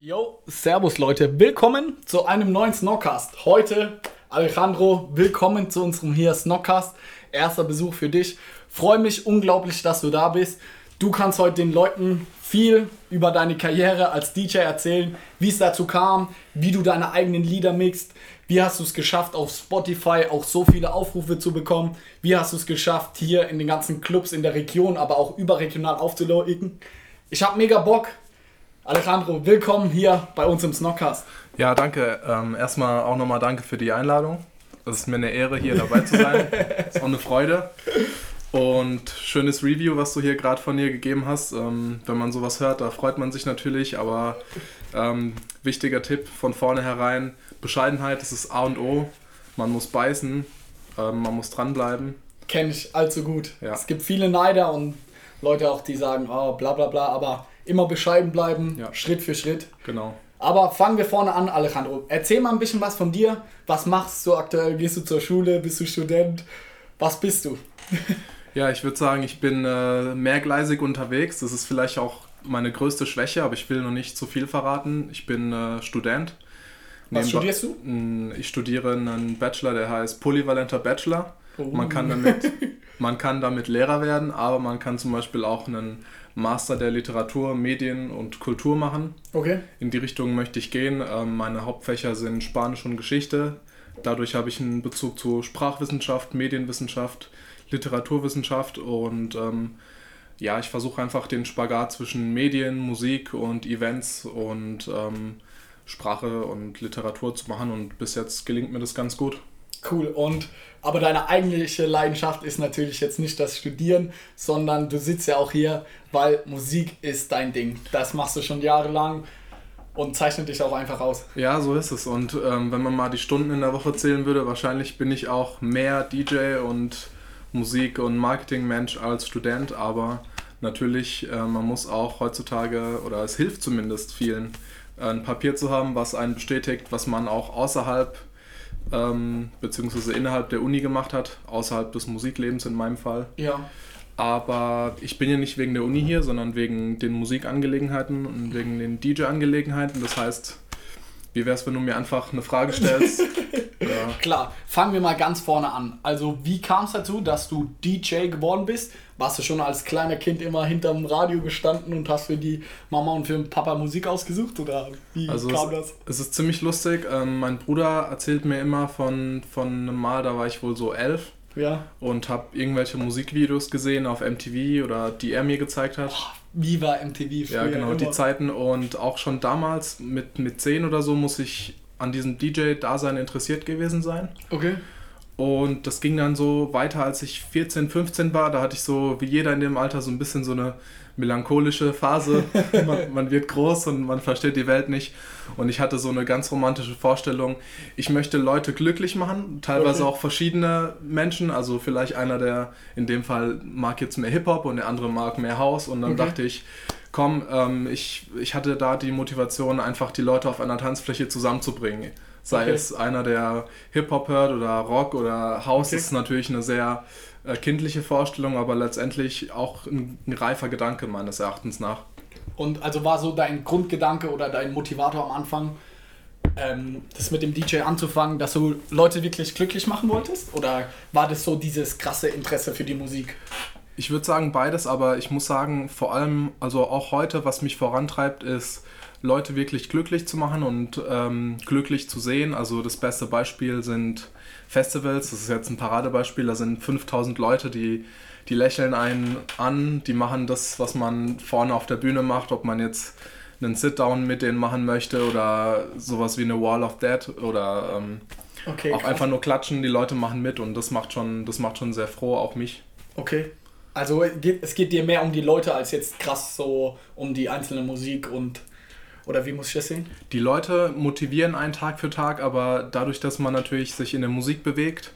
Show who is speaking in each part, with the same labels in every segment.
Speaker 1: Yo, Servus Leute, willkommen zu einem neuen Snockcast. Heute, Alejandro, willkommen zu unserem hier Snockcast. Erster Besuch für dich. Freue mich unglaublich, dass du da bist. Du kannst heute den Leuten viel über deine Karriere als DJ erzählen, wie es dazu kam, wie du deine eigenen Lieder mixt, wie hast du es geschafft, auf Spotify auch so viele Aufrufe zu bekommen, wie hast du es geschafft, hier in den ganzen Clubs in der Region, aber auch überregional aufzuleuchten. Ich habe mega Bock, Alejandro, willkommen hier bei uns im Snockcast.
Speaker 2: Ja, danke. Ähm, erstmal auch nochmal danke für die Einladung. Es ist mir eine Ehre, hier dabei zu sein. Es ist auch eine Freude. Und schönes Review, was du hier gerade von dir gegeben hast. Ähm, wenn man sowas hört, da freut man sich natürlich. Aber ähm, wichtiger Tipp von vornherein: Bescheidenheit, das ist A und O. Man muss beißen, ähm, man muss dranbleiben.
Speaker 1: Kenne ich allzu gut. Ja. Es gibt viele Neider und Leute auch, die sagen, oh, bla bla bla, aber immer bescheiden bleiben, ja. Schritt für Schritt.
Speaker 2: Genau.
Speaker 1: Aber fangen wir vorne an, Alejandro. Erzähl mal ein bisschen was von dir. Was machst du aktuell? Gehst du zur Schule? Bist du Student? Was bist du?
Speaker 2: ja, ich würde sagen, ich bin äh, mehrgleisig unterwegs. Das ist vielleicht auch meine größte Schwäche, aber ich will noch nicht zu viel verraten. Ich bin äh, Student.
Speaker 1: Was Nebenbei studierst du?
Speaker 2: Ich studiere einen Bachelor, der heißt Polyvalenter Bachelor. Oh. Man, kann damit, man kann damit Lehrer werden, aber man kann zum Beispiel auch einen Master der Literatur, Medien und Kultur machen.
Speaker 1: Okay.
Speaker 2: In die Richtung möchte ich gehen. Ähm, meine Hauptfächer sind Spanisch und Geschichte. Dadurch habe ich einen Bezug zu Sprachwissenschaft, Medienwissenschaft, Literaturwissenschaft und ähm, ja, ich versuche einfach den Spagat zwischen Medien, Musik und Events und ähm, Sprache und Literatur zu machen und bis jetzt gelingt mir das ganz gut.
Speaker 1: Cool. Und aber deine eigentliche Leidenschaft ist natürlich jetzt nicht das Studieren, sondern du sitzt ja auch hier, weil Musik ist dein Ding. Das machst du schon jahrelang und zeichnet dich auch einfach aus.
Speaker 2: Ja, so ist es. Und ähm, wenn man mal die Stunden in der Woche zählen würde, wahrscheinlich bin ich auch mehr DJ und Musik- und Marketingmensch als Student. Aber natürlich, äh, man muss auch heutzutage, oder es hilft zumindest vielen, ein Papier zu haben, was einen bestätigt, was man auch außerhalb ähm, beziehungsweise innerhalb der Uni gemacht hat, außerhalb des Musiklebens in meinem Fall.
Speaker 1: Ja.
Speaker 2: Aber ich bin ja nicht wegen der Uni hier, sondern wegen den Musikangelegenheiten und wegen den DJ-Angelegenheiten. Das heißt, wie wäre es, wenn du mir einfach eine Frage stellst?
Speaker 1: ja. Klar, fangen wir mal ganz vorne an. Also, wie kam es dazu, dass du DJ geworden bist? Warst du schon als kleiner Kind immer hinterm Radio gestanden und hast für die Mama und für den Papa Musik ausgesucht? Oder wie
Speaker 2: also
Speaker 1: kam
Speaker 2: es, das? Es ist ziemlich lustig. Ähm, mein Bruder erzählt mir immer von, von einem Mal, da war ich wohl so elf.
Speaker 1: Ja.
Speaker 2: Und habe irgendwelche Musikvideos gesehen auf MTV oder die er mir gezeigt hat. Oh,
Speaker 1: Viva MTV
Speaker 2: früher. Ja, genau, immer. die Zeiten. Und auch schon damals mit, mit 10 oder so muss ich an diesem DJ-Dasein interessiert gewesen sein.
Speaker 1: Okay.
Speaker 2: Und das ging dann so weiter, als ich 14, 15 war. Da hatte ich so, wie jeder in dem Alter, so ein bisschen so eine melancholische Phase. man, man, wird groß und man versteht die Welt nicht. Und ich hatte so eine ganz romantische Vorstellung. Ich möchte Leute glücklich machen, teilweise okay. auch verschiedene Menschen. Also vielleicht einer, der in dem Fall mag jetzt mehr Hip-Hop und der andere mag mehr House. Und dann okay. dachte ich, komm, ähm, ich, ich hatte da die Motivation, einfach die Leute auf einer Tanzfläche zusammenzubringen. Sei okay. es einer, der Hip-Hop hört oder Rock oder House, okay. ist natürlich eine sehr äh, kindliche Vorstellung, aber letztendlich auch ein, ein reifer Gedanke meines Erachtens nach.
Speaker 1: Und also war so dein Grundgedanke oder dein Motivator am Anfang, ähm, das mit dem DJ anzufangen, dass du Leute wirklich glücklich machen wolltest? Oder war das so dieses krasse Interesse für die Musik?
Speaker 2: Ich würde sagen beides, aber ich muss sagen, vor allem, also auch heute, was mich vorantreibt, ist, Leute wirklich glücklich zu machen und ähm, glücklich zu sehen. Also das beste Beispiel sind Festivals. Das ist jetzt ein Paradebeispiel. Da sind 5000 Leute, die, die lächeln einen an, die machen das, was man vorne auf der Bühne macht, ob man jetzt einen Sit-Down mit denen machen möchte oder sowas wie eine Wall of Dead oder ähm, okay, auch krass. einfach nur klatschen. Die Leute machen mit und das macht schon, das macht schon sehr froh, auch mich.
Speaker 1: Okay. Also es geht dir mehr um die Leute als jetzt krass so um die einzelne Musik und oder wie muss ich das sehen?
Speaker 2: Die Leute motivieren einen Tag für Tag, aber dadurch, dass man natürlich sich in der Musik bewegt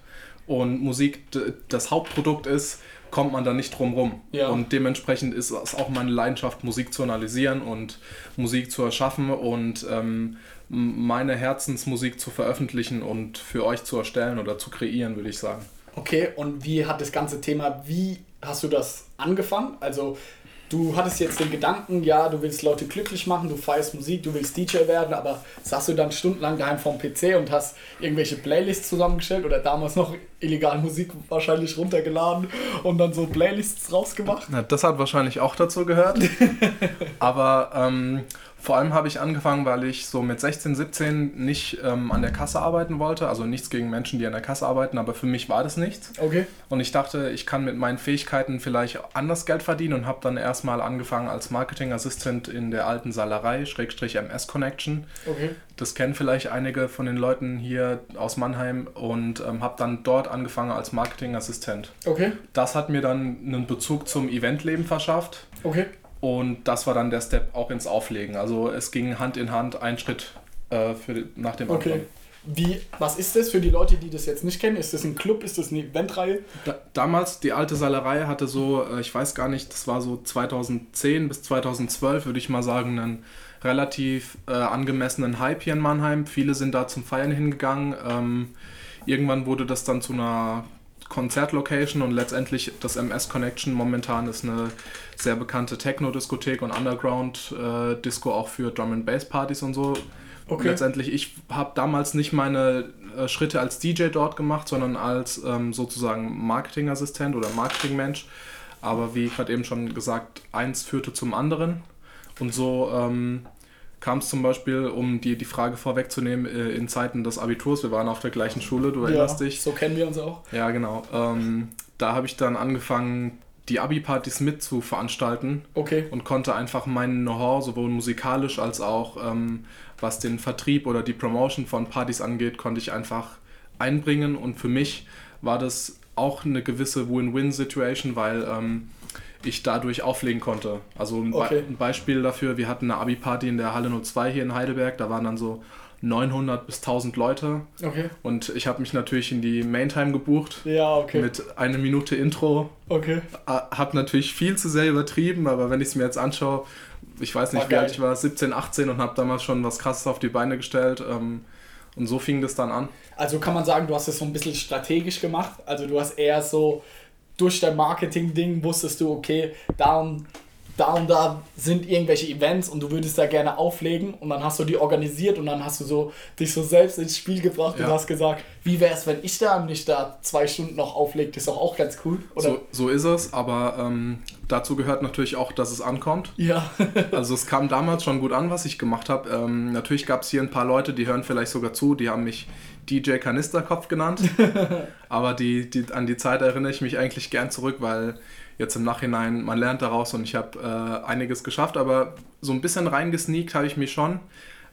Speaker 2: und Musik das Hauptprodukt ist, kommt man da nicht drum rum. Ja. Und dementsprechend ist es auch meine Leidenschaft, Musik zu analysieren und Musik zu erschaffen und ähm, meine Herzensmusik zu veröffentlichen und für euch zu erstellen oder zu kreieren, würde ich sagen.
Speaker 1: Okay, und wie hat das ganze Thema, wie hast du das angefangen? Also du hattest jetzt den Gedanken, ja, du willst Leute glücklich machen, du feierst Musik, du willst DJ werden, aber saßt du dann stundenlang daheim vorm PC und hast irgendwelche Playlists zusammengestellt oder damals noch illegal Musik wahrscheinlich runtergeladen und dann so Playlists rausgemacht?
Speaker 2: Na, das hat wahrscheinlich auch dazu gehört. aber ähm, vor allem habe ich angefangen, weil ich so mit 16, 17 nicht ähm, an der Kasse arbeiten wollte. Also nichts gegen Menschen, die an der Kasse arbeiten, aber für mich war das nichts.
Speaker 1: Okay.
Speaker 2: Und ich dachte, ich kann mit meinen Fähigkeiten vielleicht anders Geld verdienen und habe dann erstmal angefangen als Marketingassistent in der alten Salerei, Schrägstrich MS Connection.
Speaker 1: Okay.
Speaker 2: Das kennen vielleicht einige von den Leuten hier aus Mannheim und ähm, habe dann dort angefangen als Marketingassistent.
Speaker 1: Okay.
Speaker 2: Das hat mir dann einen Bezug zum Eventleben verschafft.
Speaker 1: Okay.
Speaker 2: Und das war dann der Step auch ins Auflegen. Also es ging Hand in Hand, ein Schritt äh, für, nach dem
Speaker 1: Okay.
Speaker 2: anderen.
Speaker 1: Wie, was ist das für die Leute, die das jetzt nicht kennen? Ist das ein Club? Ist das eine Eventreihe?
Speaker 2: Da, damals, die alte Salerei hatte so, äh, ich weiß gar nicht, das war so 2010 bis 2012, würde ich mal sagen, einen relativ äh, angemessenen Hype hier in Mannheim. Viele sind da zum Feiern hingegangen. Ähm, irgendwann wurde das dann zu einer Konzertlocation und letztendlich das MS Connection momentan ist eine sehr bekannte Techno-Diskothek und Underground-Disco auch für Drum and Bass Partys und so.
Speaker 1: Okay.
Speaker 2: Letztendlich, ich habe damals nicht meine äh, Schritte als DJ dort gemacht, sondern als ähm, sozusagen Marketingassistent oder Marketingmensch. Aber wie gerade eben schon gesagt, eins führte zum anderen. Und so ähm, kam es zum Beispiel, um die, die Frage vorwegzunehmen, äh, in Zeiten des Abiturs, wir waren auf der gleichen Schule, du erinnerst dich.
Speaker 1: so kennen wir uns auch.
Speaker 2: Ja, genau. Ähm, da habe ich dann angefangen, die Abi-Partys mit zu veranstalten
Speaker 1: Okay.
Speaker 2: und konnte einfach mein Know-how, sowohl musikalisch als auch ähm, was den Vertrieb oder die Promotion von Partys angeht, konnte ich einfach einbringen. Und für mich war das auch eine gewisse Win-Win-Situation, weil ähm, ich dadurch auflegen konnte. Also ein, Be
Speaker 1: Okay.
Speaker 2: ein Beispiel dafür, wir hatten eine Abi-Party in der Halle 02 hier in Heidelberg, da waren dann so 900 bis 1000 Leute
Speaker 1: Okay.
Speaker 2: und ich habe mich natürlich in die Maintime gebucht
Speaker 1: Ja, okay.
Speaker 2: mit einer Minute Intro
Speaker 1: okay.
Speaker 2: habe natürlich viel zu sehr übertrieben, aber wenn ich es mir jetzt anschaue, ich weiß nicht,
Speaker 1: War
Speaker 2: wie alt ich war, 17, 18 und habe damals schon was Krasses auf die Beine gestellt. Ähm, und so fing das dann an.
Speaker 1: Also kann man sagen, du hast es so ein bisschen strategisch gemacht. Also du hast eher so durch dein Marketing-Ding wusstest du, okay, da und da und da sind irgendwelche Events und du würdest da gerne auflegen und dann hast du die organisiert und dann hast du so dich so selbst ins Spiel gebracht und
Speaker 2: Ja.
Speaker 1: hast gesagt, wie wäre es, wenn ich da nicht da zwei Stunden noch auflegt, ist doch auch ganz cool, oder?
Speaker 2: So, so ist es, aber ähm, dazu gehört natürlich auch, dass es ankommt.
Speaker 1: Ja,
Speaker 2: Also es kam damals schon gut an, was ich gemacht habe. Ähm, natürlich gab es hier ein paar Leute, die hören vielleicht sogar zu, die haben mich DJ Kanisterkopf genannt. Aber die, die, an die Zeit erinnere ich mich eigentlich gern zurück, weil jetzt im Nachhinein, man lernt daraus und ich habe äh, einiges geschafft, aber so ein bisschen reingesneakt habe ich mich schon.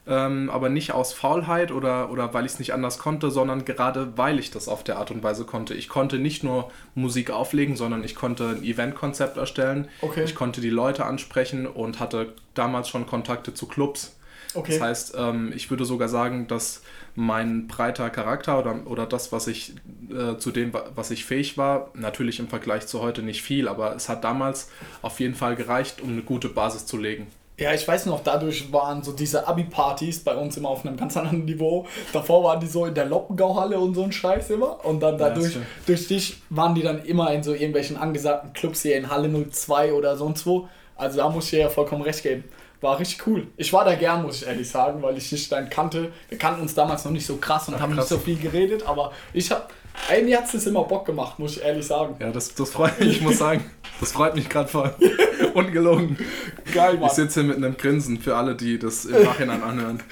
Speaker 2: Ähm, aber nicht aus Faulheit oder, oder weil ich es nicht anders konnte, sondern gerade weil ich das auf der Art und Weise konnte. Ich konnte nicht nur Musik auflegen, sondern ich konnte ein Eventkonzept erstellen.
Speaker 1: Okay.
Speaker 2: Ich konnte die Leute ansprechen und hatte damals schon Kontakte zu Clubs.
Speaker 1: okay.
Speaker 2: Das heißt, ähm, ich würde sogar sagen, dass mein breiter Charakter oder, oder das, was ich äh, zu dem, wa- was ich fähig war, natürlich im Vergleich zu heute nicht viel, aber es hat damals auf jeden Fall gereicht, um eine gute Basis zu legen.
Speaker 1: Ja, ich weiß noch, dadurch waren so diese Abi-Partys bei uns immer auf einem ganz anderen Niveau. Davor waren die so in der Loppengauhalle und so ein Scheiß immer. Und dann
Speaker 2: Ja,
Speaker 1: dadurch,
Speaker 2: stimmt.
Speaker 1: durch dich waren die dann immer in so irgendwelchen angesagten Clubs hier in Halle 02 oder sonst wo. Also da muss ich dir ja vollkommen recht geben. War richtig cool. Ich war da gern, muss ich ehrlich sagen, weil ich dich dann kannte. Wir kannten uns damals noch nicht so krass und
Speaker 2: Ach,
Speaker 1: haben
Speaker 2: krass.
Speaker 1: nicht so viel geredet, aber ich hab. Ey, mir hat es immer Bock gemacht, muss ich ehrlich sagen.
Speaker 2: Ja, das, das freut mich, ich muss sagen, das freut mich gerade voll. Ungelogen.
Speaker 1: Geil, Mann.
Speaker 2: Ich sitze hier mit einem Grinsen für alle, die das im Nachhinein anhören.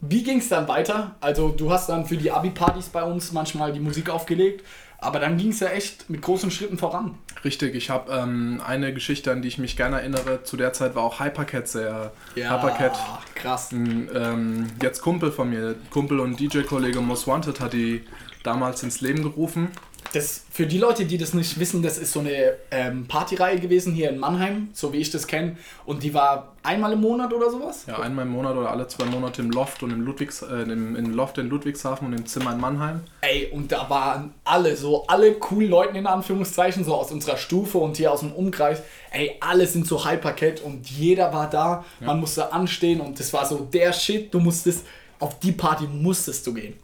Speaker 1: Wie ging es dann weiter? Also du hast dann für die Abi-Partys bei uns manchmal die Musik aufgelegt, aber dann ging es ja echt mit großen Schritten voran.
Speaker 2: Richtig, ich habe ähm, eine Geschichte, an die ich mich gerne erinnere. Zu der Zeit war auch Hypercat sehr. Hypercat,
Speaker 1: krass.
Speaker 2: ein ähm, jetzt Kumpel von mir, Kumpel und DJ-Kollege Most Wanted hat die damals ins Leben gerufen.
Speaker 1: Das, für die Leute, die das nicht wissen, das ist so eine ähm, Partyreihe gewesen hier in Mannheim, so wie ich das kenne. Und die war einmal im Monat oder sowas?
Speaker 2: Ja, einmal im Monat oder alle zwei Monate im Loft und im Ludwigs, äh, im, im Loft in Ludwigshafen und im Zimmer in Mannheim.
Speaker 1: Ey, und da waren alle, so alle coolen Leute in Anführungszeichen, so aus unserer Stufe und hier aus dem Umkreis. Ey, alle sind so Hypercat und jeder war da. Man musste anstehen und das war so der Shit. Du musstest, auf die Party musstest du gehen.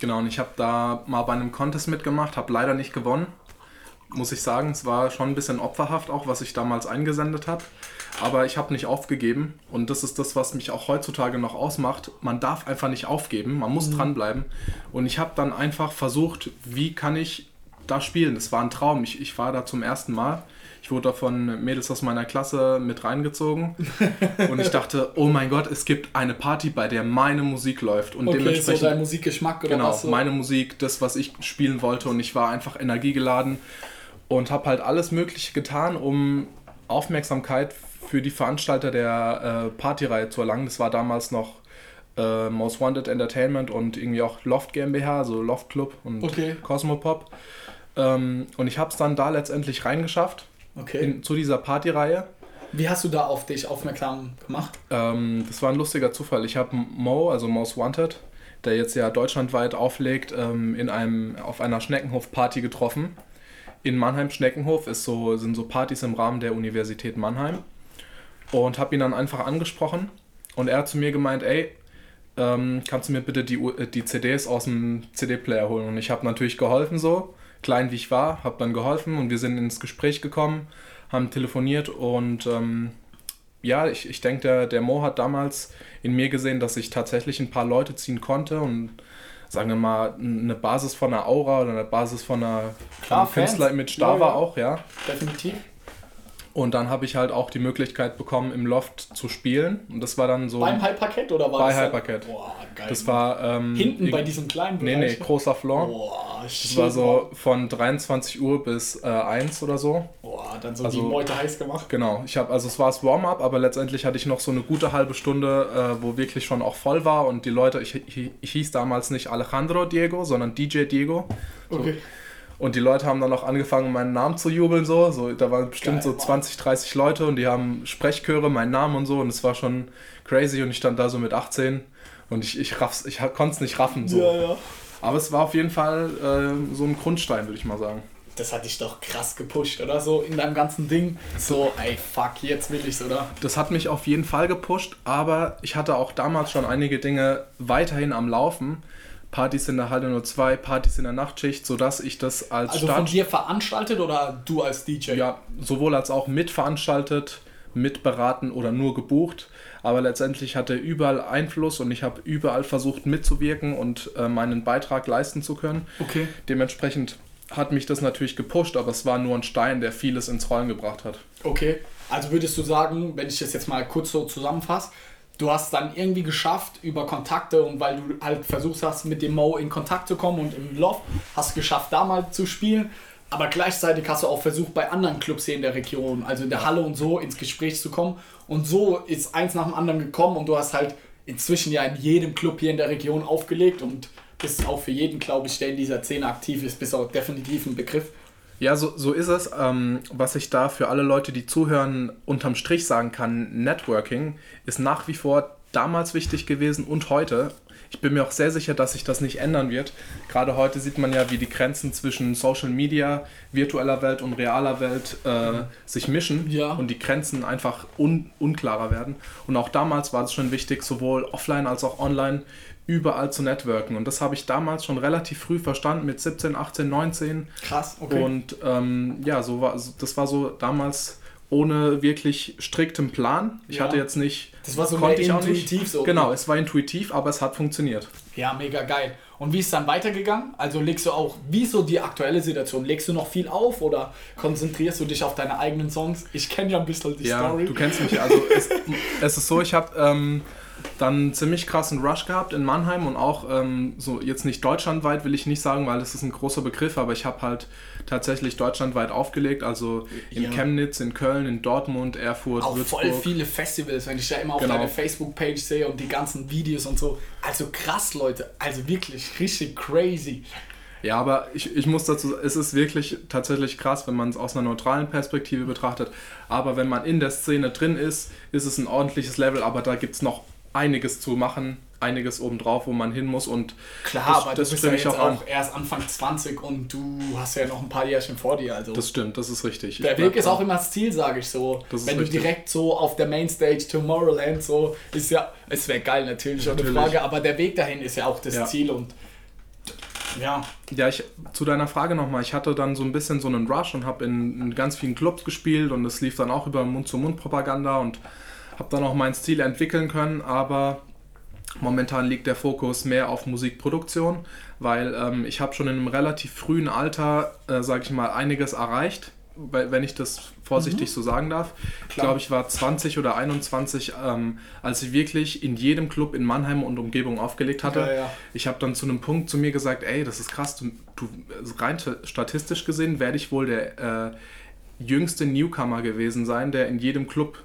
Speaker 2: Genau, und ich habe da mal bei einem Contest mitgemacht, habe leider nicht gewonnen. muss ich sagen. Es war schon ein bisschen opferhaft auch, was ich damals eingesendet habe. Aber ich habe nicht aufgegeben und das ist das, was mich auch heutzutage noch ausmacht. Man darf einfach nicht aufgeben, man muss mhm. dranbleiben. Und ich habe dann einfach versucht, wie kann ich da spielen. Das war ein Traum. Ich, ich war da zum ersten Mal. Ich wurde da von Mädels aus meiner Klasse mit reingezogen. und ich dachte, oh mein Gott, es gibt eine Party, bei der meine Musik läuft. Und
Speaker 1: okay, dementsprechend. So dein Musikgeschmack oder
Speaker 2: genau, was? Genau, meine Musik, das, was ich spielen wollte. Und ich war einfach energiegeladen und habe halt alles Mögliche getan, um Aufmerksamkeit für die Veranstalter der äh, Partyreihe zu erlangen. Das war damals noch äh, Most Wanted Entertainment und irgendwie auch Loft GmbH, also Loft Club und okay. Cosmopop. Ähm, und ich habe es dann da letztendlich reingeschafft okay. in, zu dieser Partyreihe.
Speaker 1: Wie hast du da auf dich aufmerksam gemacht?
Speaker 2: Ähm, das war ein lustiger Zufall. Ich habe Mo, also Most Wanted, der jetzt ja deutschlandweit auflegt, ähm, in einem, auf einer Schneckenhof-Party getroffen. In Mannheim Schneckenhof ist so, sind so Partys im Rahmen der Universität Mannheim. Und habe ihn dann einfach angesprochen. Und er hat zu mir gemeint, ey, ähm, kannst du mir bitte die, die CDs aus dem CD-Player holen? Und ich habe natürlich geholfen so klein wie ich war, habe dann geholfen und wir sind ins Gespräch gekommen, haben telefoniert und ähm, ja, ich, ich denke, der, der Mo hat damals in mir gesehen, dass ich tatsächlich ein paar Leute ziehen konnte und sagen wir mal, eine Basis von einer Aura oder eine Basis von einer Künstler-Image da ja, war auch, ja.
Speaker 1: Definitiv.
Speaker 2: Und dann habe ich halt auch die Möglichkeit bekommen, im Loft zu spielen. Und das war dann so.
Speaker 1: Beim Halbparkett oder war
Speaker 2: bei das? Bei Halbparkett. Boah, geil. Das war. Ähm,
Speaker 1: Hinten bei diesem kleinen Bereich? Nee, nee,
Speaker 2: großer Floor. Boah, Das war so von 23 Uhr bis äh, 1 oder so.
Speaker 1: Boah, dann so also, die Meute heiß gemacht.
Speaker 2: Genau. Ich habe, also es war das Warm-up, aber letztendlich hatte ich noch so eine gute halbe Stunde, äh, wo wirklich schon auch voll war. Und die Leute, ich, ich, ich hieß damals nicht Alejandro Diego, sondern DJ Diego. So. Okay. Und die Leute haben dann auch angefangen, meinen Namen zu jubeln. So, so da waren bestimmt Geil, so 20, 30 Leute und die haben Sprechchöre, meinen Namen und so. Und es war schon crazy. Und ich stand da so mit 18 und ich, ich, ich konnte es nicht raffen. So. Ja, ja. Aber es war auf jeden Fall äh, so ein Grundstein, würde ich mal sagen.
Speaker 1: Das hat dich doch krass gepusht, oder? So in deinem ganzen Ding. So, ey, fuck, jetzt will ich's, oder?
Speaker 2: Das hat mich auf jeden Fall gepusht, aber ich hatte auch damals schon einige Dinge weiterhin am Laufen Partys in der Halle 02, Partys in der Nachtschicht, sodass ich das als
Speaker 1: Also Start von dir veranstaltet oder du als DJ?
Speaker 2: Ja, sowohl als auch mitveranstaltet, mitberaten oder nur gebucht. Aber letztendlich hatte überall Einfluss und ich habe überall versucht mitzuwirken und äh, meinen Beitrag leisten zu können.
Speaker 1: Okay.
Speaker 2: Dementsprechend hat mich das natürlich gepusht, aber es war nur ein Stein, der vieles ins Rollen gebracht hat.
Speaker 1: Okay, also würdest du sagen, wenn ich das jetzt mal kurz so zusammenfasse, du hast dann irgendwie geschafft über Kontakte und weil du halt versucht hast, mit dem Mo in Kontakt zu kommen und im Loft hast geschafft, da mal zu spielen. Aber gleichzeitig hast du auch versucht, bei anderen Clubs hier in der Region, also in der Halle und so, ins Gespräch zu kommen. Und so ist eins nach dem anderen gekommen und du hast halt inzwischen ja in jedem Club hier in der Region aufgelegt und bist auch für jeden, glaube ich, der in dieser Szene aktiv ist, bist auch definitiv ein Begriff.
Speaker 2: Ja, so, so ist es. Ähm, was ich da für alle Leute, die zuhören, unterm Strich sagen kann, Networking ist nach wie vor damals wichtig gewesen und heute. Ich bin mir auch sehr sicher, dass sich das nicht ändern wird. Gerade heute sieht man ja, wie die Grenzen zwischen Social Media, virtueller Welt und realer Welt äh, sich mischen ja. und die Grenzen einfach un unklarer werden. Und auch damals war es schon wichtig, sowohl offline als auch online überall zu networken. Und das habe ich damals schon relativ früh verstanden, mit 17, 18, 19.
Speaker 1: Krass, okay.
Speaker 2: Und ähm, ja, so war, das war so damals ohne wirklich striktem Plan. Ich ja. hatte jetzt nicht.
Speaker 1: Das war so konnte ich intuitiv so.
Speaker 2: Genau, es war intuitiv, aber es hat funktioniert.
Speaker 1: Ja, mega geil. Und wie ist dann weitergegangen? Also legst du auch, wie ist so die aktuelle Situation? Legst du noch viel auf oder konzentrierst du dich auf deine eigenen Songs? Ich kenne ja ein bisschen die
Speaker 2: ja,
Speaker 1: Story.
Speaker 2: Du kennst mich, also es, es ist so, ich habe ähm, dann ziemlich krassen Rush gehabt in Mannheim und auch ähm, so jetzt nicht deutschlandweit will ich nicht sagen, weil das ist ein großer Begriff, aber ich habe halt tatsächlich deutschlandweit aufgelegt, also in ja. Chemnitz, in Köln, in Dortmund, Erfurt,
Speaker 1: auch Würzburg. voll viele Festivals, wenn ich da immer auf genau. deine Facebook-Page sehe und die ganzen Videos und so. Also krass, Leute, also wirklich richtig crazy.
Speaker 2: Ja, aber ich, ich muss dazu es ist wirklich tatsächlich krass, wenn man es aus einer neutralen Perspektive betrachtet. Aber wenn man in der Szene drin ist, ist es ein ordentliches Level, aber da gibt es noch einiges zu machen, einiges obendrauf, wo man hin muss und
Speaker 1: klar, das, aber das du bist ja jetzt auch, auch erst Anfang 20 und du hast ja noch ein paar Jährchen vor dir. Also
Speaker 2: das stimmt, das ist richtig.
Speaker 1: Der Weg ist auch immer das Ziel, sage ich so. Wenn du direkt so auf der Mainstage Tomorrowland so ist ja, es wäre geil natürlich, natürlich, Frage, aber der Weg dahin ist ja auch das ja. Ziel und Ja.
Speaker 2: Ja, ich, zu deiner Frage nochmal. Ich hatte dann so ein bisschen so einen Rush und habe in, in ganz vielen Clubs gespielt und es lief dann auch über Mund-zu-Mund-Propaganda und habe dann auch meinen Stil entwickeln können, aber momentan liegt der Fokus mehr auf Musikproduktion, weil ähm, ich habe schon in einem relativ frühen Alter, äh, sage ich mal, einiges erreicht, wenn ich das vorsichtig mhm. so sagen darf. Ich glaube, ich war 20 oder 21, ähm, als ich wirklich in jedem Club in Mannheim und Umgebung aufgelegt hatte. Ja, ja. Ich habe dann zu einem Punkt zu mir gesagt, ey, das ist krass, du, du rein statistisch gesehen werde ich wohl der äh, jüngste Newcomer gewesen sein, der in jedem Club,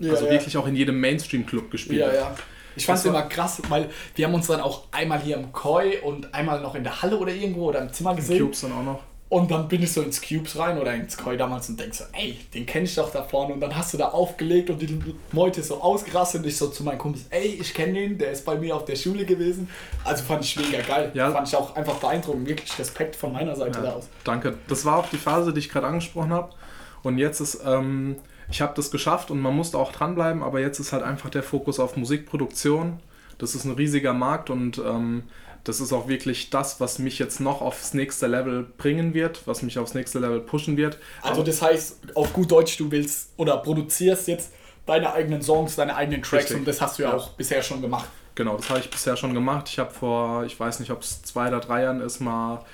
Speaker 2: ja, also wirklich auch in jedem Mainstream-Club gespielt hat.
Speaker 1: Ich fand es immer krass, weil wir haben uns dann auch einmal hier im Koi und einmal noch in der Halle oder irgendwo oder im Zimmer gesehen.
Speaker 2: Cubes dann auch noch.
Speaker 1: Und dann bin ich so ins Cubes rein oder ins Koi damals und denk so, ey, den kenne ich doch da vorne. Und dann hast du da aufgelegt und die Leute so ausgerastet und ich so zu meinen Kumpels, ey, ich kenne den, der ist bei mir auf der Schule gewesen. Also fand ich mega geil. Ja. Fand ich auch einfach beeindruckend. Wirklich Respekt von meiner Seite ja, da aus.
Speaker 2: Danke. Das war auch die Phase, die ich gerade angesprochen habe. Und jetzt ist, ähm, ich habe das geschafft und man musste auch dranbleiben, aber jetzt ist halt einfach der Fokus auf Musikproduktion. Das ist ein riesiger Markt und ähm, das ist auch wirklich das, was mich jetzt noch aufs nächste Level bringen wird, was mich aufs nächste Level pushen wird.
Speaker 1: Also das heißt, auf gut Deutsch, du willst oder produzierst jetzt deine eigenen Songs, deine eigenen Tracks Richtig. und das hast du ja, ja, auch bisher schon gemacht.
Speaker 2: Genau, das habe ich bisher schon gemacht. Ich habe vor, ich weiß nicht, ob es zwei oder drei Jahren ist, mal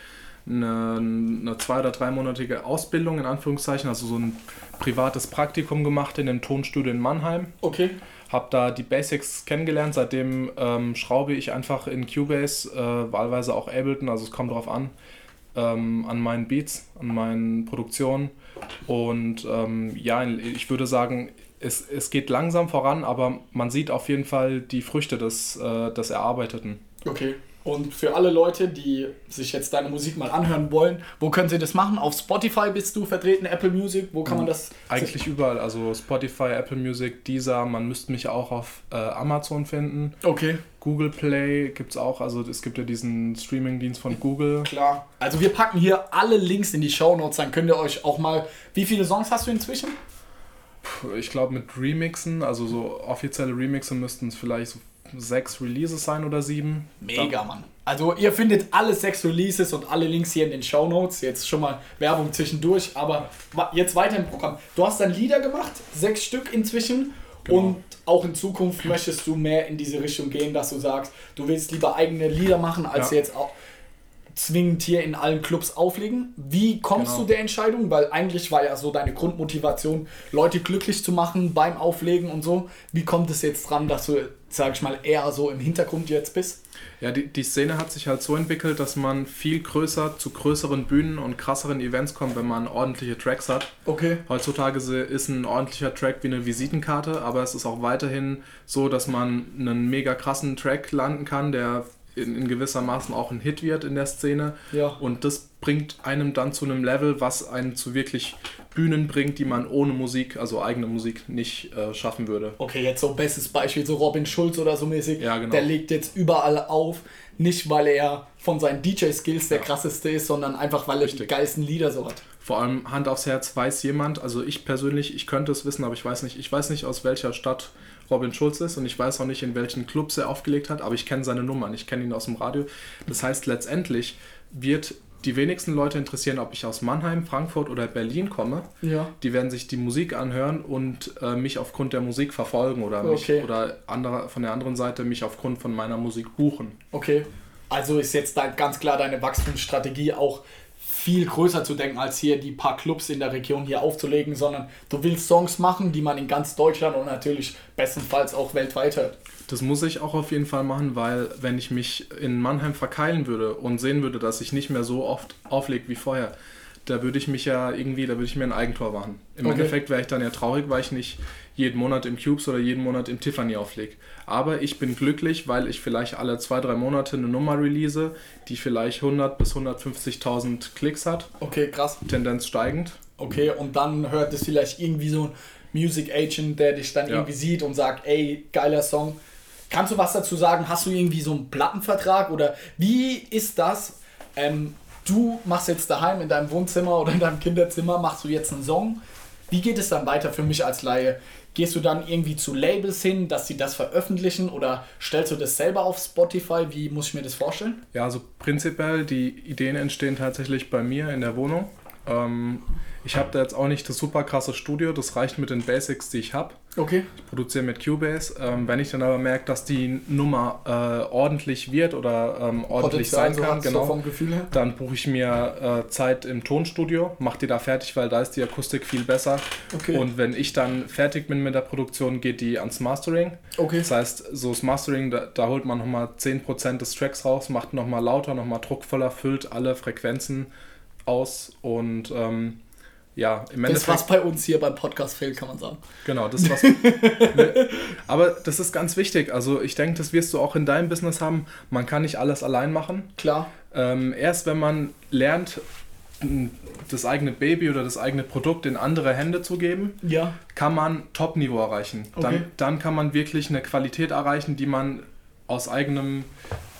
Speaker 2: eine, eine zwei- oder dreimonatige Ausbildung in Anführungszeichen, also so ein privates Praktikum gemacht in dem Tonstudio in Mannheim.
Speaker 1: Okay.
Speaker 2: Habe da die Basics kennengelernt. Seitdem ähm, schraube ich einfach in Cubase, äh, wahlweise auch Ableton, also es kommt drauf an, ähm, an meinen Beats, an meinen Produktionen. Und ähm, ja, ich würde sagen, es, es geht langsam voran, aber man sieht auf jeden Fall die Früchte des, äh, des Erarbeiteten.
Speaker 1: Okay. Und für alle Leute, die sich jetzt deine Musik mal anhören wollen, wo können sie das machen? Auf Spotify bist du vertreten, Apple Music, wo kann man das?
Speaker 2: Eigentlich überall, also Spotify, Apple Music, Deezer, man müsste mich auch auf äh, Amazon finden.
Speaker 1: Okay.
Speaker 2: Google Play gibt es auch, also es gibt ja diesen Streaming-Dienst von Google.
Speaker 1: Klar. Also wir packen hier alle Links in die Show Notes, dann könnt ihr euch auch mal. Wie viele Songs hast du inzwischen?
Speaker 2: Ich glaube mit Remixen, also so offizielle Remixe müssten es vielleicht so sechs Releases sein oder sieben.
Speaker 1: Mega, Mann. Also ihr findet alle sechs Releases und alle Links hier in den Show Notes. Jetzt schon mal Werbung zwischendurch, aber jetzt weiter im Programm. Du hast dann Lieder gemacht, sechs Stück inzwischen. Genau. Und auch in Zukunft möchtest du mehr in diese Richtung gehen, dass du sagst, du willst lieber eigene Lieder machen, als ja. jetzt auch zwingend hier in allen Clubs auflegen. Wie kommst genau. du der Entscheidung? Weil eigentlich war ja so deine Grundmotivation, Leute glücklich zu machen beim Auflegen und so. Wie kommt es jetzt dran, dass du, sag ich mal, eher so im Hintergrund jetzt bist?
Speaker 2: Ja, die, die Szene hat sich halt so entwickelt, dass man viel größer zu größeren Bühnen und krasseren Events kommt, wenn man ordentliche Tracks hat.
Speaker 1: Okay.
Speaker 2: Heutzutage ist ein ordentlicher Track wie eine Visitenkarte, aber es ist auch weiterhin so, dass man einen mega krassen Track landen kann, der in, in gewisser Maßen auch ein Hit wird in der Szene.
Speaker 1: Ja.
Speaker 2: Und das bringt einem dann zu einem Level, was einen zu wirklich Bühnen bringt, die man ohne Musik, also eigene Musik, nicht äh, schaffen würde.
Speaker 1: Okay, jetzt so bestes Beispiel, so Robin Schulz oder so mäßig.
Speaker 2: Ja, genau.
Speaker 1: Der legt jetzt überall auf, nicht weil er von seinen DJ-Skills der ja. krasseste ist, sondern einfach weil er Richtig. die geilsten Lieder so hat.
Speaker 2: Vor allem Hand aufs Herz weiß jemand, also ich persönlich, ich könnte es wissen, aber ich weiß nicht, ich weiß nicht aus welcher Stadt Robin Schulz ist und ich weiß auch nicht, in welchen Clubs er aufgelegt hat, aber ich kenne seine Nummern, ich kenne ihn aus dem Radio. Das heißt, letztendlich wird die wenigsten Leute interessieren, ob ich aus Mannheim, Frankfurt oder Berlin komme.
Speaker 1: Ja.
Speaker 2: Die werden sich die Musik anhören und äh, mich aufgrund der Musik verfolgen oder mich okay. oder andere, von der anderen Seite mich aufgrund von meiner Musik buchen.
Speaker 1: Okay. Also ist jetzt da ganz klar deine Wachstumsstrategie auch viel größer zu denken, als hier die paar Clubs in der Region hier aufzulegen, sondern du willst Songs machen, die man in ganz Deutschland und natürlich bestenfalls auch weltweit hört.
Speaker 2: Das muss ich auch auf jeden Fall machen, weil wenn ich mich in Mannheim verkeilen würde und sehen würde, dass ich nicht mehr so oft auflege wie vorher, da würde ich mich ja irgendwie, da würde ich mir ein Eigentor machen. Im okay. Endeffekt wäre ich dann ja traurig, weil ich nicht jeden Monat im Cubes oder jeden Monat im Tiffany auflege. Aber ich bin glücklich, weil ich vielleicht alle zwei, drei Monate eine Nummer release, die vielleicht 100 bis 150.000 Klicks hat.
Speaker 1: Okay, krass.
Speaker 2: Tendenz steigend.
Speaker 1: Okay, und dann hört es vielleicht irgendwie so ein Music Agent, der dich dann ja. irgendwie sieht und sagt, ey, geiler Song. Kannst du was dazu sagen? Hast du irgendwie so einen Plattenvertrag oder wie ist das? Ähm, du machst jetzt daheim in deinem Wohnzimmer oder in deinem Kinderzimmer, machst du jetzt einen Song. Wie geht es dann weiter für mich als Laie? Gehst du dann irgendwie zu Labels hin, dass sie das veröffentlichen oder stellst du das selber auf Spotify? Wie muss ich mir das vorstellen?
Speaker 2: Ja, also prinzipiell, die Ideen entstehen tatsächlich bei mir in der Wohnung. Ähm, ich habe da jetzt auch nicht das super krasse Studio, das reicht mit den Basics, die ich habe.
Speaker 1: Okay.
Speaker 2: Ich produziere mit Cubase. Ähm, wenn ich dann aber merke, dass die Nummer äh, ordentlich wird oder ähm, ordentlich
Speaker 1: Potenzial
Speaker 2: sein
Speaker 1: so
Speaker 2: kann,
Speaker 1: du
Speaker 2: genau,
Speaker 1: vom Gefühl her?
Speaker 2: dann buche ich mir äh, Zeit im Tonstudio, mache die da fertig, weil da ist die Akustik viel besser.
Speaker 1: Okay.
Speaker 2: Und wenn ich dann fertig bin mit der Produktion, geht die ans Mastering.
Speaker 1: Okay.
Speaker 2: Das heißt, so das Mastering, da, da holt man nochmal 10% des Tracks raus, macht nochmal lauter, nochmal druckvoller, füllt alle Frequenzen aus und ähm, ja, im
Speaker 1: Das,
Speaker 2: Endeffekt.
Speaker 1: was bei uns hier beim Podcast fehlt, kann man sagen.
Speaker 2: Genau, das was. Ne, Aber das ist ganz wichtig. Also ich denke, das wirst du auch in deinem Business haben. Man kann nicht alles allein machen.
Speaker 1: Klar.
Speaker 2: Ähm, erst wenn man lernt, das eigene Baby oder das eigene Produkt in andere Hände zu geben,
Speaker 1: Ja.
Speaker 2: kann man Top-Niveau erreichen.
Speaker 1: Okay.
Speaker 2: Dann, dann kann man wirklich eine Qualität erreichen, die man aus eigenem,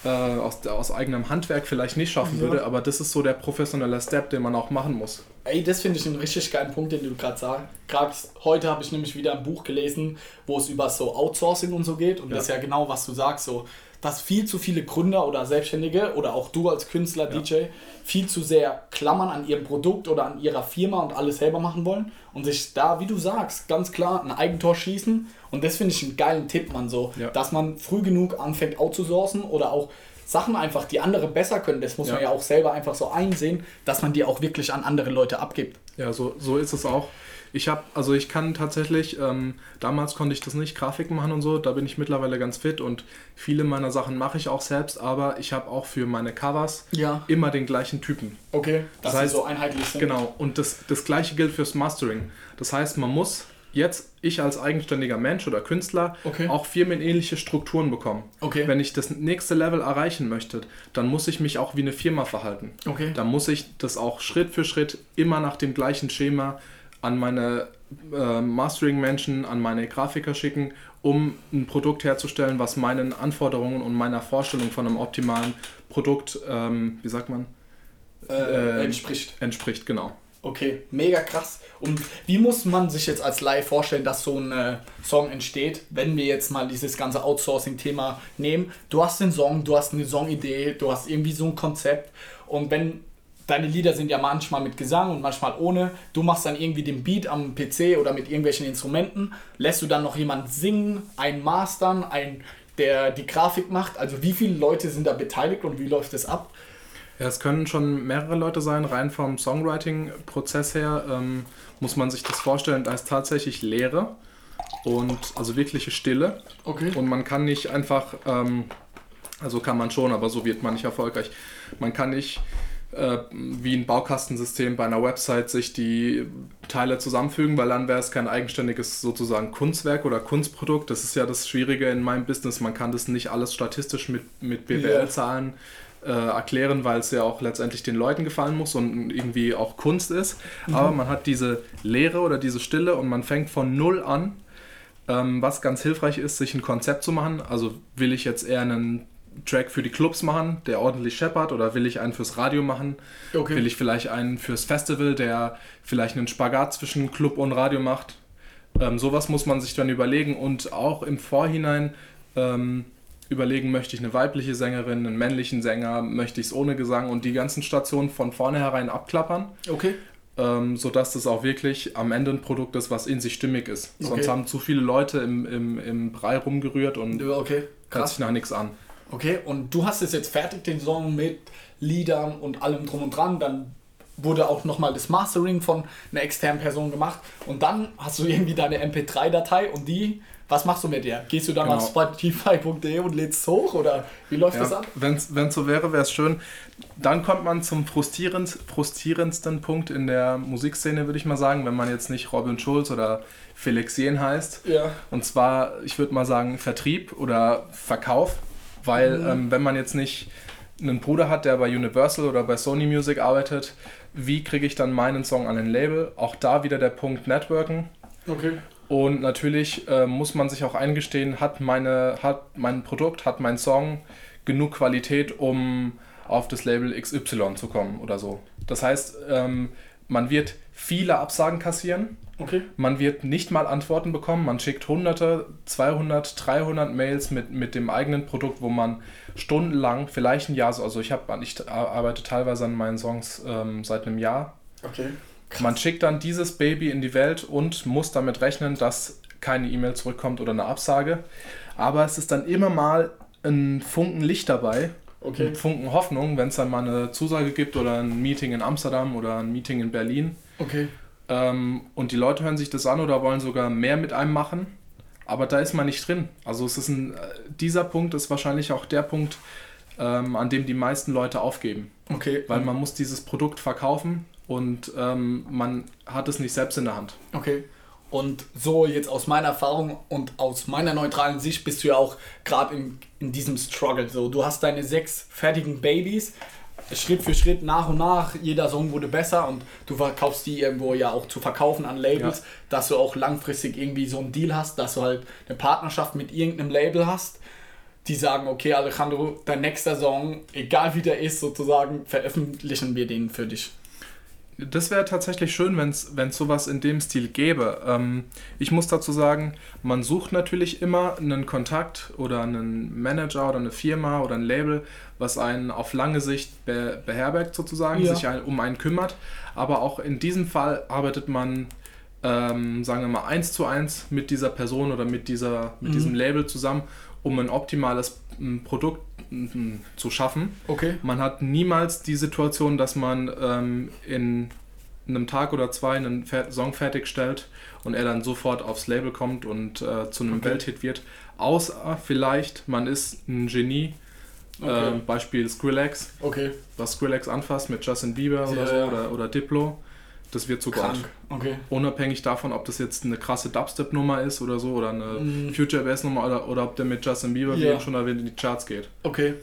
Speaker 2: äh, aus, aus eigenem Handwerk vielleicht nicht schaffen
Speaker 1: Ja.
Speaker 2: würde. Aber das ist so der professionelle Step, den man auch machen muss.
Speaker 1: Ey, das finde ich einen richtig geilen Punkt, den du gerade sagst. Gerade heute habe ich nämlich wieder ein Buch gelesen, wo es über so Outsourcing und so geht. Und
Speaker 2: Ja.
Speaker 1: das ist ja genau, was du sagst. So, dass viel zu viele Gründer oder Selbstständige oder auch du als Künstler,
Speaker 2: Ja.
Speaker 1: DJ, viel zu sehr klammern an ihrem Produkt oder an ihrer Firma und alles selber machen wollen. Und sich da, wie du sagst, ganz klar ein Eigentor schießen. Und das finde ich einen geilen Tipp, man so.
Speaker 2: Ja.
Speaker 1: Dass man früh genug anfängt outzusourcen oder auch Sachen einfach, die andere besser können. Das muss man
Speaker 2: Ja.
Speaker 1: ja auch selber einfach so einsehen, dass man die auch wirklich an andere Leute abgibt.
Speaker 2: Ja, so, so ist es auch. Ich habe, also ich kann tatsächlich, ähm, damals konnte ich das nicht, Grafiken machen und so, da bin ich mittlerweile ganz fit und viele meiner Sachen mache ich auch selbst, aber ich habe auch für meine Covers
Speaker 1: Ja.
Speaker 2: immer den gleichen Typen.
Speaker 1: Okay, dass
Speaker 2: Das heißt-
Speaker 1: so einheitlich sind.
Speaker 2: Genau, und das, das gleiche gilt fürs Mastering. Das heißt, man muss jetzt, ich als eigenständiger Mensch oder Künstler,
Speaker 1: Okay.
Speaker 2: auch firmenähnliche Strukturen bekommen.
Speaker 1: Okay.
Speaker 2: Wenn ich das nächste Level erreichen möchte, dann muss ich mich auch wie eine Firma verhalten.
Speaker 1: Okay.
Speaker 2: Dann muss ich das auch Schritt für Schritt immer nach dem gleichen Schema an meine äh, Mastering-Menschen, an meine Grafiker schicken, um ein Produkt herzustellen, was meinen Anforderungen und meiner Vorstellung von einem optimalen Produkt, ähm, wie sagt man,
Speaker 1: Äh,
Speaker 2: äh,
Speaker 1: entspricht.
Speaker 2: entspricht, genau.
Speaker 1: Okay, mega krass. Und wie muss man sich jetzt als Laie vorstellen, dass so ein äh, Song entsteht, wenn wir jetzt mal dieses ganze Outsourcing-Thema nehmen? Du hast den Song, du hast eine Songidee, du hast irgendwie so ein Konzept und wenn deine Lieder sind ja manchmal mit Gesang und manchmal ohne, du machst dann irgendwie den Beat am PC oder mit irgendwelchen Instrumenten, lässt du dann noch jemand singen, einen mastern, einen, der die Grafik macht, also wie viele Leute sind da beteiligt und wie läuft das ab?
Speaker 2: Ja, es können schon mehrere Leute sein, rein vom Songwriting-Prozess her ähm, muss man sich das vorstellen, da ist tatsächlich Leere und also wirkliche Stille
Speaker 1: Okay.
Speaker 2: und man kann nicht einfach, ähm, also kann man schon, aber so wird man nicht erfolgreich. Man kann nicht äh, wie ein Baukastensystem bei einer Website sich die Teile zusammenfügen, weil dann wäre es kein eigenständiges sozusagen Kunstwerk oder Kunstprodukt. Das ist ja das Schwierige in meinem Business. Man kann das nicht alles statistisch mit, mit BWL-Zahlen äh, erklären, weil es ja auch letztendlich den Leuten gefallen muss und irgendwie auch Kunst ist. Aber man hat diese Leere oder diese Stille und man fängt von Null an. Ähm, was ganz hilfreich ist, sich ein Konzept zu machen. Also will ich jetzt eher einen Track für die Clubs machen, der ordentlich scheppert, oder will ich einen fürs Radio machen?
Speaker 1: Okay.
Speaker 2: Will ich vielleicht einen fürs Festival, der vielleicht einen Spagat zwischen Club und Radio macht? Ähm, sowas muss man sich dann überlegen und auch im Vorhinein ähm, überlegen, möchte ich eine weibliche Sängerin, einen männlichen Sänger, möchte ich es ohne Gesang und die ganzen Stationen von vornherein abklappern
Speaker 1: Okay.
Speaker 2: ähm, sodass das auch wirklich am Ende ein Produkt ist, was in sich stimmig ist.
Speaker 1: Okay.
Speaker 2: Sonst haben zu viele Leute im, im, im Brei rumgerührt und
Speaker 1: Okay.
Speaker 2: hört sich nach nichts an.
Speaker 1: Okay, und du hast es jetzt fertig, den Song mit Liedern und allem drum und dran. Dann wurde auch nochmal das Mastering von einer externen Person gemacht. Und dann hast du irgendwie deine MP3-Datei und die, was machst du mit der? Gehst du dann
Speaker 2: Genau.
Speaker 1: auf spotify.de und lädst es hoch oder wie läuft das
Speaker 2: Ja,
Speaker 1: ab?
Speaker 2: Wenn es so wäre, wäre es schön. Dann kommt man zum frustrierend, frustrierendsten Punkt in der Musikszene, würde ich mal sagen, wenn man jetzt nicht Robin Schulz oder Felix Jen heißt.
Speaker 1: Ja.
Speaker 2: Und zwar, ich würde mal sagen, Vertrieb oder Verkauf, weil
Speaker 1: Mhm.
Speaker 2: ähm, wenn man jetzt nicht einen Bruder hat, der bei Universal oder bei Sony Music arbeitet, wie kriege ich dann meinen Song an ein Label? Auch da wieder der Punkt Networken.
Speaker 1: Okay.
Speaker 2: Und natürlich äh, muss man sich auch eingestehen, hat, meine, hat mein Produkt, hat mein Song genug Qualität, um auf das Label XY zu kommen oder so. Das heißt, ähm, man wird viele Absagen kassieren.
Speaker 1: Okay.
Speaker 2: Man wird nicht mal Antworten bekommen. Man schickt hunderte, 200, 300 Mails mit, mit dem eigenen Produkt, wo man stundenlang, vielleicht ein Jahr, so- also ich, hab, ich arbeite teilweise an meinen Songs ähm, seit einem Jahr.
Speaker 1: Okay.
Speaker 2: Man schickt dann dieses Baby in die Welt und muss damit rechnen, dass keine E-Mail zurückkommt oder eine Absage. Aber es ist dann immer mal ein Funken Licht dabei,
Speaker 1: Okay.
Speaker 2: ein Funken Hoffnung, wenn es dann mal eine Zusage gibt oder ein Meeting in Amsterdam oder ein Meeting in Berlin.
Speaker 1: Okay.
Speaker 2: Ähm, und die Leute hören sich das an oder wollen sogar mehr mit einem machen. Aber da ist man nicht drin. Also es ist ein, äh, dieser Punkt ist wahrscheinlich auch der Punkt, ähm, an dem die meisten Leute aufgeben.
Speaker 1: Okay.
Speaker 2: Weil man muss dieses Produkt verkaufen und ähm, man hat es nicht selbst in der Hand.
Speaker 1: Okay. Und so jetzt aus meiner Erfahrung und aus meiner neutralen Sicht bist du ja auch gerade in, in diesem Struggle. So, du hast deine sechs fertigen Babys, Schritt für Schritt, nach und nach, jeder Song wurde besser und du verkaufst die irgendwo ja auch zu verkaufen an Labels,
Speaker 2: Ja.
Speaker 1: dass du auch langfristig irgendwie so einen Deal hast, dass du halt eine Partnerschaft mit irgendeinem Label hast, die sagen, okay Alejandro, dein nächster Song, egal wie der ist sozusagen, veröffentlichen wir den für dich.
Speaker 2: Das wäre tatsächlich schön, wenn es sowas in dem Stil gäbe. Ähm, ich muss dazu sagen, man sucht natürlich immer einen Kontakt oder einen Manager oder eine Firma oder ein Label, was einen auf lange Sicht be beherbergt sozusagen,
Speaker 1: Ja.
Speaker 2: sich ein, um einen kümmert. Aber auch in diesem Fall arbeitet man, ähm, sagen wir mal, eins zu eins mit dieser Person oder mit, dieser, mit
Speaker 1: Mhm.
Speaker 2: diesem Label zusammen, um ein optimales m, Produkt zu schaffen.
Speaker 1: Okay.
Speaker 2: Man hat niemals die Situation, dass man ähm, in einem Tag oder zwei einen Song fertigstellt und er dann sofort aufs Label kommt und äh, zu einem
Speaker 1: Okay.
Speaker 2: Welthit wird. Außer vielleicht, man ist ein Genie.
Speaker 1: Okay.
Speaker 2: Ähm, Beispiel Skrillex,
Speaker 1: Okay.
Speaker 2: was Skrillex anfasst mit Justin Bieber oder
Speaker 1: Ja,
Speaker 2: so
Speaker 1: ja.
Speaker 2: oder, oder Diplo. Das wird zu
Speaker 1: Krank.
Speaker 2: Gott.
Speaker 1: Okay.
Speaker 2: Unabhängig davon, ob das jetzt eine krasse Dubstep-Nummer ist oder so oder eine
Speaker 1: Mhm.
Speaker 2: Future Bass-Nummer oder, oder ob der mit Justin Bieber, wie
Speaker 1: Ja.
Speaker 2: eben schon erwähnt, in die Charts geht.
Speaker 1: Okay.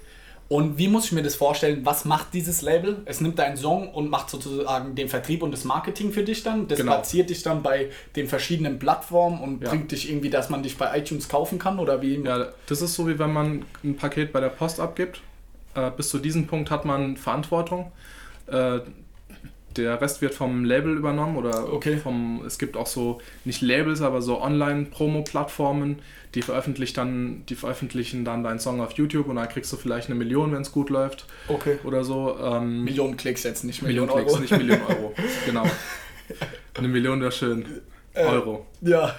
Speaker 1: Und wie muss ich mir das vorstellen? Was macht dieses Label? Es nimmt deinen Song und macht sozusagen den Vertrieb und das Marketing für dich dann. Das
Speaker 2: Genau.
Speaker 1: platziert dich dann bei den verschiedenen Plattformen und
Speaker 2: Ja.
Speaker 1: bringt dich irgendwie, dass man dich bei iTunes kaufen kann oder wie?
Speaker 2: Ja, das ist so, wie wenn man ein Paket bei der Post abgibt. Äh, bis zu diesem Punkt hat man Verantwortung. Äh, der Rest wird vom Label übernommen oder
Speaker 1: Okay.
Speaker 2: vom, es gibt auch so, nicht Labels, aber so Online-Promo-Plattformen, die veröffentlichen dann, die veröffentlichen dann deinen Song auf YouTube und dann kriegst du vielleicht eine Million, wenn es gut läuft
Speaker 1: Okay.
Speaker 2: oder so. Ähm,
Speaker 1: Millionen Klicks jetzt, nicht
Speaker 2: Millionen
Speaker 1: Millionen,
Speaker 2: Klicks,
Speaker 1: Euro.
Speaker 2: nicht Millionen Euro. genau. Eine Million wäre schön.
Speaker 1: Äh,
Speaker 2: Euro.
Speaker 1: Ja.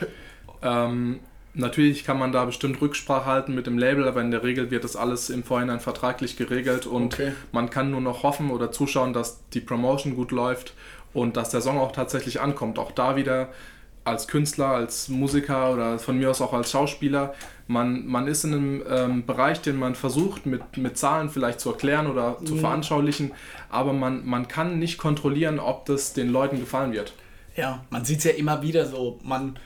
Speaker 2: Ähm, natürlich kann man da bestimmt Rücksprache halten mit dem Label, aber in der Regel wird das alles im Vorhinein vertraglich geregelt und
Speaker 1: Okay.
Speaker 2: man kann nur noch hoffen oder zuschauen, dass die Promotion gut läuft und dass der Song auch tatsächlich ankommt. Auch da wieder als Künstler, als Musiker oder von mir aus auch als Schauspieler, man, man ist in einem ähm, Bereich, den man versucht mit, mit Zahlen vielleicht zu erklären oder zu
Speaker 1: Mhm.
Speaker 2: veranschaulichen, aber man, man kann nicht kontrollieren, ob das den Leuten gefallen wird.
Speaker 1: Ja, man sieht es ja immer wieder so. Man,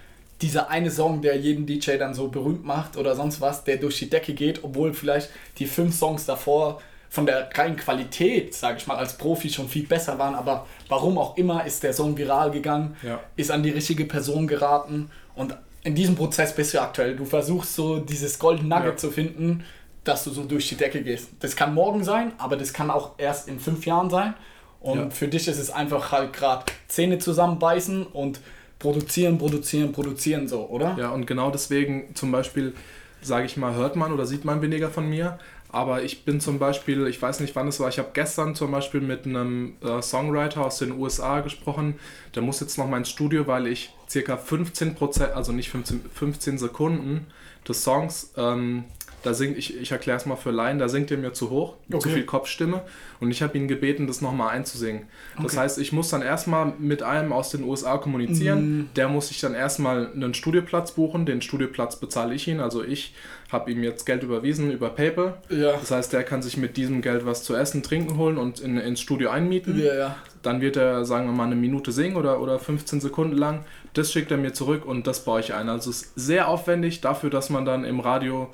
Speaker 1: dieser eine Song, der jeden DJ dann so berühmt macht oder sonst was, der durch die Decke geht, obwohl vielleicht die fünf Songs davor von der reinen Qualität, sage ich mal, als Profi schon viel besser waren. Aber warum auch immer ist der Song viral gegangen,
Speaker 2: Ja.
Speaker 1: ist an die richtige Person geraten. Und in diesem Prozess bist du aktuell. Du versuchst so dieses Golden Nugget
Speaker 2: Ja.
Speaker 1: zu finden, dass du so durch die Decke gehst. Das kann morgen sein, aber das kann auch erst in fünf Jahren sein. Und
Speaker 2: Ja.
Speaker 1: für dich ist es einfach halt gerade Zähne zusammenbeißen und produzieren, produzieren, produzieren so, oder?
Speaker 2: Ja, und genau deswegen zum Beispiel, sage ich mal, hört man oder sieht man weniger von mir. Aber ich bin zum Beispiel, ich weiß nicht wann es war, ich habe gestern zum Beispiel mit einem äh, Songwriter aus den USA gesprochen. Der muss jetzt noch mal ins Studio, weil ich circa 15 Prozent, also nicht 15, 15 Sekunden des Songs, ähm, da singt, ich, ich erkläre es mal für Laien, da singt er mir zu hoch, zu
Speaker 1: Okay.
Speaker 2: viel Kopfstimme. Und ich habe ihn gebeten, das nochmal einzusingen. Das
Speaker 1: Okay.
Speaker 2: heißt, ich muss dann erstmal mit einem aus den USA kommunizieren.
Speaker 1: Mhm.
Speaker 2: Der muss sich dann erstmal einen Studioplatz buchen. Den Studioplatz bezahle ich ihn. Also ich habe ihm jetzt Geld überwiesen über PayPal.
Speaker 1: Ja.
Speaker 2: Das heißt, der kann sich mit diesem Geld was zu essen, trinken holen und in, ins Studio einmieten.
Speaker 1: Ja, ja.
Speaker 2: Dann wird er, sagen wir mal, eine Minute singen oder, oder 15 Sekunden lang. Das schickt er mir zurück und das baue ich ein. Also es ist sehr aufwendig dafür, dass man dann im Radio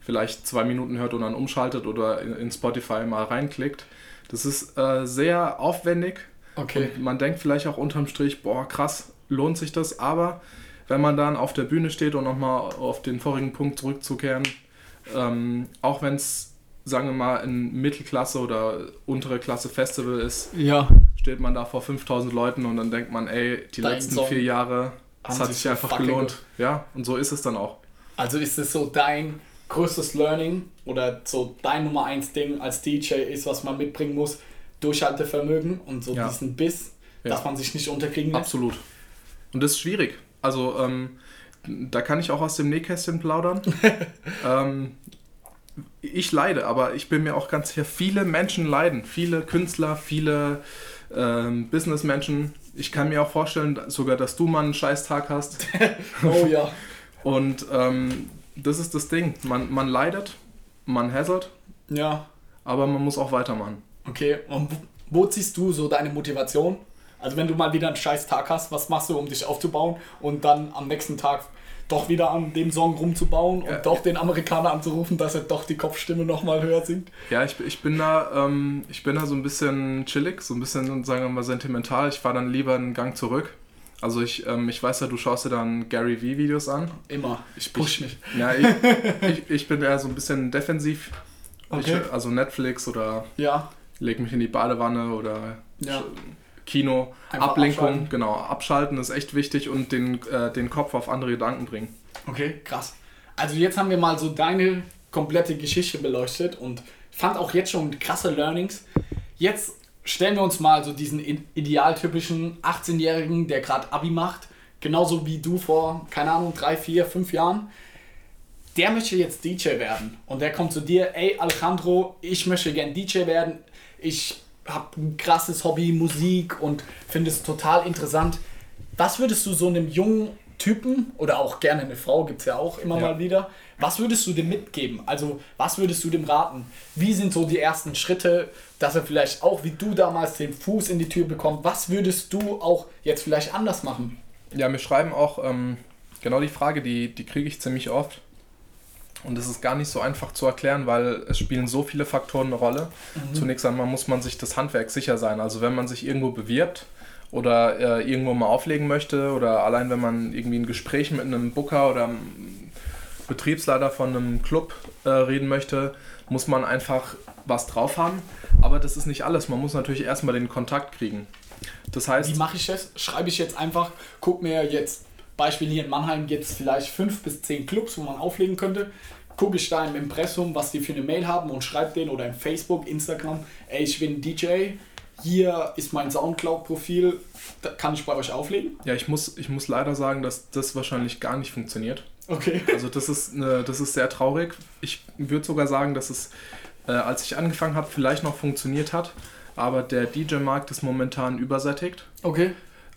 Speaker 2: vielleicht zwei Minuten hört und dann umschaltet oder in, in Spotify mal reinklickt. Das ist äh, sehr aufwendig.
Speaker 1: Okay.
Speaker 2: Und man denkt vielleicht auch unterm Strich, boah, krass, lohnt sich das. Aber wenn man dann auf der Bühne steht und nochmal auf den vorigen Punkt zurückzukehren, ähm, auch wenn es sagen wir mal, ein Mittelklasse oder untere Klasse Festival ist,
Speaker 1: Ja.
Speaker 2: steht man da vor 5000 Leuten und dann denkt man, ey, die
Speaker 1: Dein
Speaker 2: letzten
Speaker 1: Song
Speaker 2: vier Jahre, das hat
Speaker 1: sich
Speaker 2: sich einfach gelohnt.
Speaker 1: gut.
Speaker 2: Ja, und so ist es dann auch.
Speaker 1: Also ist es so dein größtes Learning oder so dein Nummer eins Ding als DJ ist, was man mitbringen muss, Durchhaltevermögen und so
Speaker 2: Ja.
Speaker 1: diesen Biss,
Speaker 2: Ja.
Speaker 1: dass man sich nicht unterkriegen lässt.
Speaker 2: Absolut. Und das ist schwierig. Also, ähm, da kann ich auch aus dem Nähkästchen plaudern. ähm, ich leide, aber ich bin mir auch ganz sicher, viele Menschen leiden. Viele Künstler, viele ähm, Businessmenschen. Ich kann mir auch vorstellen, sogar, dass du mal einen Scheißtag hast.
Speaker 1: Oh ja.
Speaker 2: Und ähm, das ist das Ding. Man, man leidet, man hazard,
Speaker 1: Ja.
Speaker 2: aber man muss auch weitermachen.
Speaker 1: Okay. Und wo- wo ziehst du so deine Motivation? Also wenn du mal wieder einen scheiß Tag hast, was machst du, um dich aufzubauen und dann am nächsten Tag doch wieder an dem Song rumzubauen und
Speaker 2: Ja.
Speaker 1: doch den Amerikaner anzurufen, dass er doch die Kopfstimme nochmal höher singt?
Speaker 2: Ja, ich, ich, bin da, ähm, ich bin da so ein bisschen chillig, so ein bisschen, sagen wir mal, sentimental. Ich fahre dann lieber einen Gang zurück. Also ich, ähm, ich weiß ja, du schaust dir dann Gary V-Videos an.
Speaker 1: Immer. Ich push mich.
Speaker 2: Ja, ich, ich, ich bin eher so ein bisschen defensiv.
Speaker 1: Okay.
Speaker 2: Ich, also Netflix oder
Speaker 1: Ja.
Speaker 2: leg mich in die Badewanne oder
Speaker 1: Ja.
Speaker 2: Kino.
Speaker 1: Einfach
Speaker 2: Ablenkung,
Speaker 1: abschalten.
Speaker 2: genau. Abschalten ist echt wichtig und den, äh, den Kopf auf andere Gedanken bringen.
Speaker 1: Okay, krass. Also jetzt haben wir mal so deine komplette Geschichte beleuchtet und fand auch jetzt schon krasse Learnings. Jetzt stellen wir uns mal so diesen idealtypischen 18-Jährigen, der gerade Abi macht, genauso wie du vor, keine Ahnung, drei, vier, fünf Jahren. Der möchte jetzt DJ werden und der kommt zu dir, ey Alejandro, ich möchte gern DJ werden. Ich habe ein krasses Hobby, Musik und finde es total interessant. Was würdest du so einem jungen Typen oder auch gerne eine Frau, gibt es ja auch immer
Speaker 2: Ja.
Speaker 1: mal wieder, was würdest du dem mitgeben? Also, was würdest du dem raten? Wie sind so die ersten Schritte, dass er vielleicht auch wie du damals den Fuß in die Tür bekommt? Was würdest du auch jetzt vielleicht anders machen?
Speaker 2: Ja, mir schreiben auch ähm, genau die Frage, die, die kriege ich ziemlich oft. Und es ist gar nicht so einfach zu erklären, weil es spielen so viele Faktoren eine Rolle. Zunächst einmal muss man sich das Handwerk sicher sein. Also wenn man sich irgendwo bewirbt oder äh, irgendwo mal auflegen möchte oder allein wenn man irgendwie ein Gespräch mit einem Booker oder einem Betriebsleiter von einem Club äh, reden möchte, muss man einfach was drauf haben. Aber das ist nicht alles. Man muss natürlich erstmal den Kontakt kriegen. Das heißt,
Speaker 1: Wie mache ich das? Schreibe ich jetzt einfach, guck mir jetzt, Beispiel hier in Mannheim es vielleicht fünf bis zehn Clubs, wo man auflegen könnte. Gucke ich da im Impressum, was die für eine Mail haben und schreibe den oder im Facebook, Instagram, ey, ich bin DJ, hier ist mein Soundcloud-Profil, kann ich bei euch auflegen?
Speaker 2: Ja, ich muss, ich muss leider sagen, dass das wahrscheinlich gar nicht funktioniert.
Speaker 1: Okay.
Speaker 2: Also das ist, eine, das ist sehr traurig. Ich würde sogar sagen, dass es, äh, als ich angefangen habe, vielleicht noch funktioniert hat. Aber der DJ-Markt ist momentan übersättigt.
Speaker 1: Okay.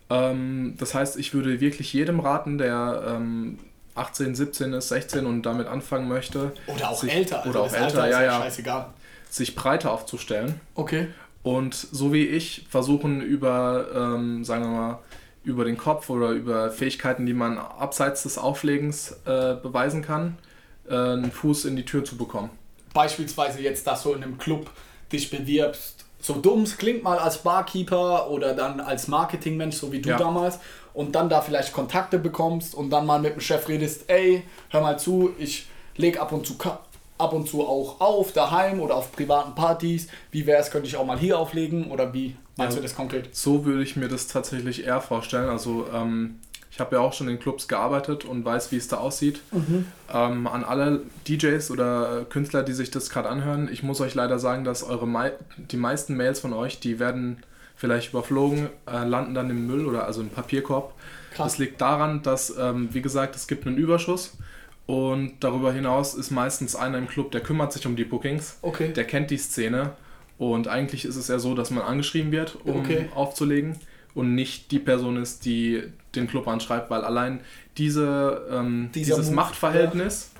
Speaker 2: Ähm, das heißt, ich würde wirklich jedem raten, der ähm, 18, 17 ist, 16 und damit anfangen möchte,
Speaker 1: Oder auch
Speaker 2: sich,
Speaker 1: älter. Also
Speaker 2: oder auch älter, ja, ja,
Speaker 1: scheißegal.
Speaker 2: sich breiter aufzustellen.
Speaker 1: Okay.
Speaker 2: Und so wie ich versuchen über, ähm, sagen wir mal, über den Kopf oder über Fähigkeiten, die man abseits des Auflegens äh, beweisen kann, äh, einen Fuß in die Tür zu bekommen.
Speaker 1: Beispielsweise jetzt, dass du in einem Club dich bewirbst, so dumm es klingt mal als Barkeeper oder dann als Marketingmensch, so wie du
Speaker 2: Ja.
Speaker 1: damals, und dann da vielleicht Kontakte bekommst und dann mal mit dem Chef redest, ey, hör mal zu, ich leg ab und zu ab und zu auch auf, daheim oder auf privaten Partys. Wie wäre es, könnte ich auch mal hier auflegen oder wie meinst
Speaker 2: Ja.
Speaker 1: du das konkret?
Speaker 2: So würde ich mir das tatsächlich eher vorstellen. Also ähm, ich habe ja auch schon in Clubs gearbeitet und weiß, wie es da aussieht. Ähm, an alle DJs oder Künstler, die sich das gerade anhören, ich muss euch leider sagen, dass eure mei die meisten Mails von euch, die werden vielleicht überflogen, äh, landen dann im Müll oder also im Papierkorb.
Speaker 1: Krass.
Speaker 2: Das liegt daran, dass, ähm, wie gesagt, es gibt einen Überschuss und darüber hinaus ist meistens einer im Club, der kümmert sich um die Bookings,
Speaker 1: Okay.
Speaker 2: der kennt die Szene und eigentlich ist es ja so, dass man angeschrieben wird, um
Speaker 1: Okay.
Speaker 2: aufzulegen und nicht die Person ist, die den Club anschreibt, weil allein diese, ähm, dieses
Speaker 1: Move,
Speaker 2: Machtverhältnis,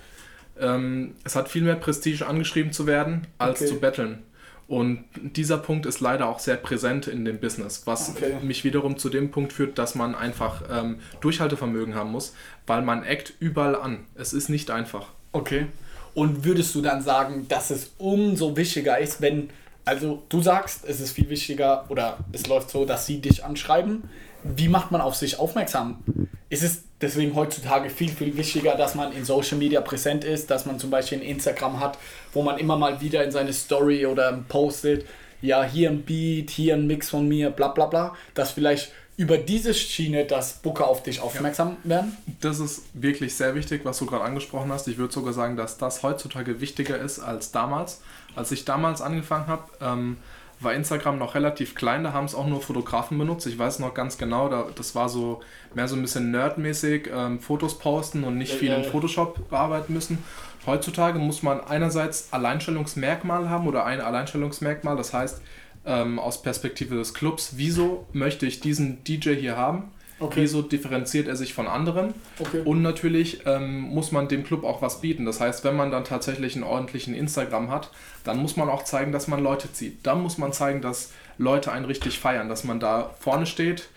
Speaker 2: ähm, es hat viel mehr Prestige angeschrieben zu werden, als
Speaker 1: Okay.
Speaker 2: zu betteln. Und dieser Punkt ist leider auch sehr präsent in dem Business, was
Speaker 1: Okay.
Speaker 2: mich wiederum zu dem Punkt führt, dass man einfach ähm, Durchhaltevermögen haben muss, weil man eckt überall an. Es ist nicht einfach.
Speaker 1: Okay. Und würdest du dann sagen, dass es umso wichtiger ist, wenn, also du sagst, es ist viel wichtiger oder es läuft so, dass sie dich anschreiben. Wie macht man auf sich aufmerksam? Ist es deswegen heutzutage viel, viel wichtiger, dass man in Social Media präsent ist, dass man zum Beispiel ein Instagram hat, wo man immer mal wieder in seine Story oder postet, ja, hier ein Beat, hier ein Mix von mir, bla bla bla, dass vielleicht über diese Schiene, dass Booker auf dich aufmerksam ja. werden?
Speaker 2: Das ist wirklich sehr wichtig, was du gerade angesprochen hast. Ich würde sogar sagen, dass das heutzutage wichtiger ist als damals. Als ich damals angefangen habe, ähm, war Instagram noch relativ klein, da haben es auch nur Fotografen benutzt. Ich weiß noch ganz genau, da, das war so mehr so ein bisschen nerdmäßig, ähm, Fotos posten und nicht viel in Photoshop bearbeiten müssen. Heutzutage muss man einerseits Alleinstellungsmerkmal haben oder ein Alleinstellungsmerkmal, das heißt, ähm, aus Perspektive des Clubs, wieso möchte ich diesen DJ hier haben? Okay. Wieso differenziert er sich von anderen? Okay. Und natürlich ähm, muss man dem Club auch was bieten. Das heißt, wenn man dann tatsächlich einen ordentlichen Instagram hat, dann muss man auch zeigen, dass man Leute zieht. Dann muss man zeigen, dass Leute einen richtig feiern, dass man da vorne steht,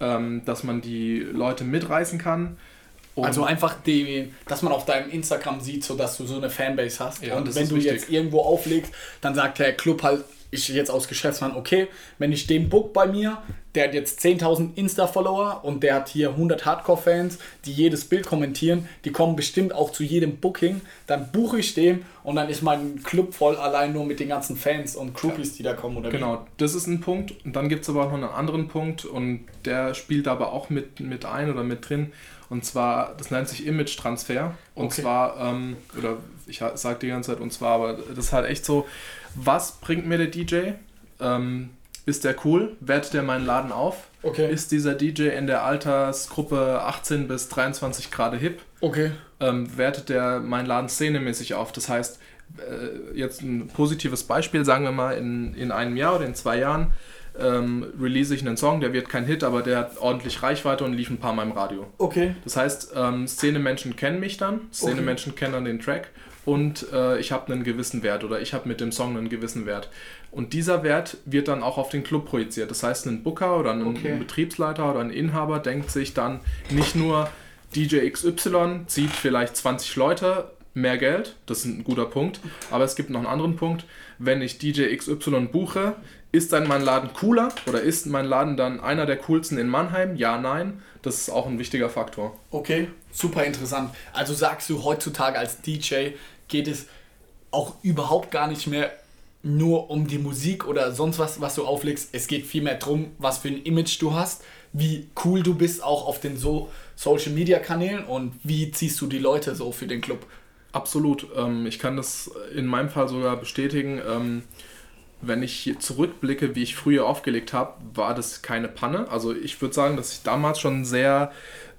Speaker 2: ähm, dass man die Leute mitreißen kann.
Speaker 1: Und also einfach, die, dass man auf deinem Instagram sieht, so dass du so eine Fanbase hast. Ja, und wenn du wichtig. jetzt irgendwo auflegst, dann sagt der Club halt, ich jetzt aus Geschäftsmann, okay, wenn ich den book bei mir, der hat jetzt 10.000 Insta-Follower und der hat hier 100 Hardcore-Fans, die jedes Bild kommentieren, die kommen bestimmt auch zu jedem Booking, dann buche ich den und dann ist mein Club voll allein nur mit den ganzen Fans und Groupies, die da kommen. Oder
Speaker 2: genau, wie? das ist ein Punkt. Und dann gibt es aber auch noch einen anderen Punkt und der spielt aber auch mit, mit ein oder mit drin. Und zwar, das nennt sich Image-Transfer. Und okay. zwar, ähm, oder ich sage die ganze Zeit und zwar, aber das ist halt echt so, was bringt mir der DJ? Ähm, ist der cool? Wertet der meinen Laden auf? Okay. Ist dieser DJ in der Altersgruppe 18 bis 23 Grad hip? Okay. Ähm, wertet der meinen Laden szenemäßig auf? Das heißt, äh, jetzt ein positives Beispiel, sagen wir mal, in, in einem Jahr oder in zwei Jahren ähm, release ich einen Song, der wird kein Hit, aber der hat ordentlich Reichweite und lief ein paar Mal im Radio. Okay. Das heißt, ähm, Szene-Menschen kennen mich dann, Szene-Menschen okay. kennen dann den Track und äh, ich habe einen gewissen Wert oder ich habe mit dem Song einen gewissen Wert. Und dieser Wert wird dann auch auf den Club projiziert. Das heißt, ein Booker oder ein, okay. ein Betriebsleiter oder ein Inhaber denkt sich dann nicht nur, DJ XY zieht vielleicht 20 Leute, mehr Geld, das ist ein guter Punkt, aber es gibt noch einen anderen Punkt. Wenn ich DJ XY buche, ist dann mein Laden cooler oder ist mein Laden dann einer der coolsten in Mannheim? Ja, nein. Das ist auch ein wichtiger Faktor.
Speaker 1: Okay, super interessant. Also sagst du heutzutage als DJ geht es auch überhaupt gar nicht mehr nur um die Musik oder sonst was, was du auflegst. Es geht vielmehr darum, was für ein Image du hast, wie cool du bist auch auf den so Social Media Kanälen und wie ziehst du die Leute so für den Club.
Speaker 2: Absolut. Ähm, ich kann das in meinem Fall sogar bestätigen. Ähm, wenn ich zurückblicke, wie ich früher aufgelegt habe, war das keine Panne. Also ich würde sagen, dass ich damals schon sehr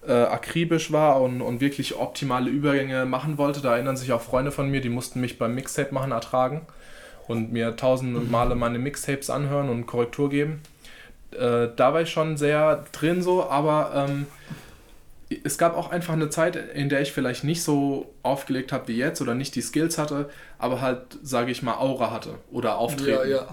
Speaker 2: äh, akribisch war und, und wirklich optimale Übergänge machen wollte. Da erinnern sich auch Freunde von mir, die mussten mich beim Mixtape machen ertragen und mir tausende mhm. Male meine Mixtapes anhören und Korrektur geben. Äh, da war ich schon sehr drin so, aber ähm, es gab auch einfach eine Zeit, in der ich vielleicht nicht so aufgelegt habe wie jetzt oder nicht die Skills hatte, aber halt, sage ich mal, Aura hatte oder Auftreten. Ja, ja.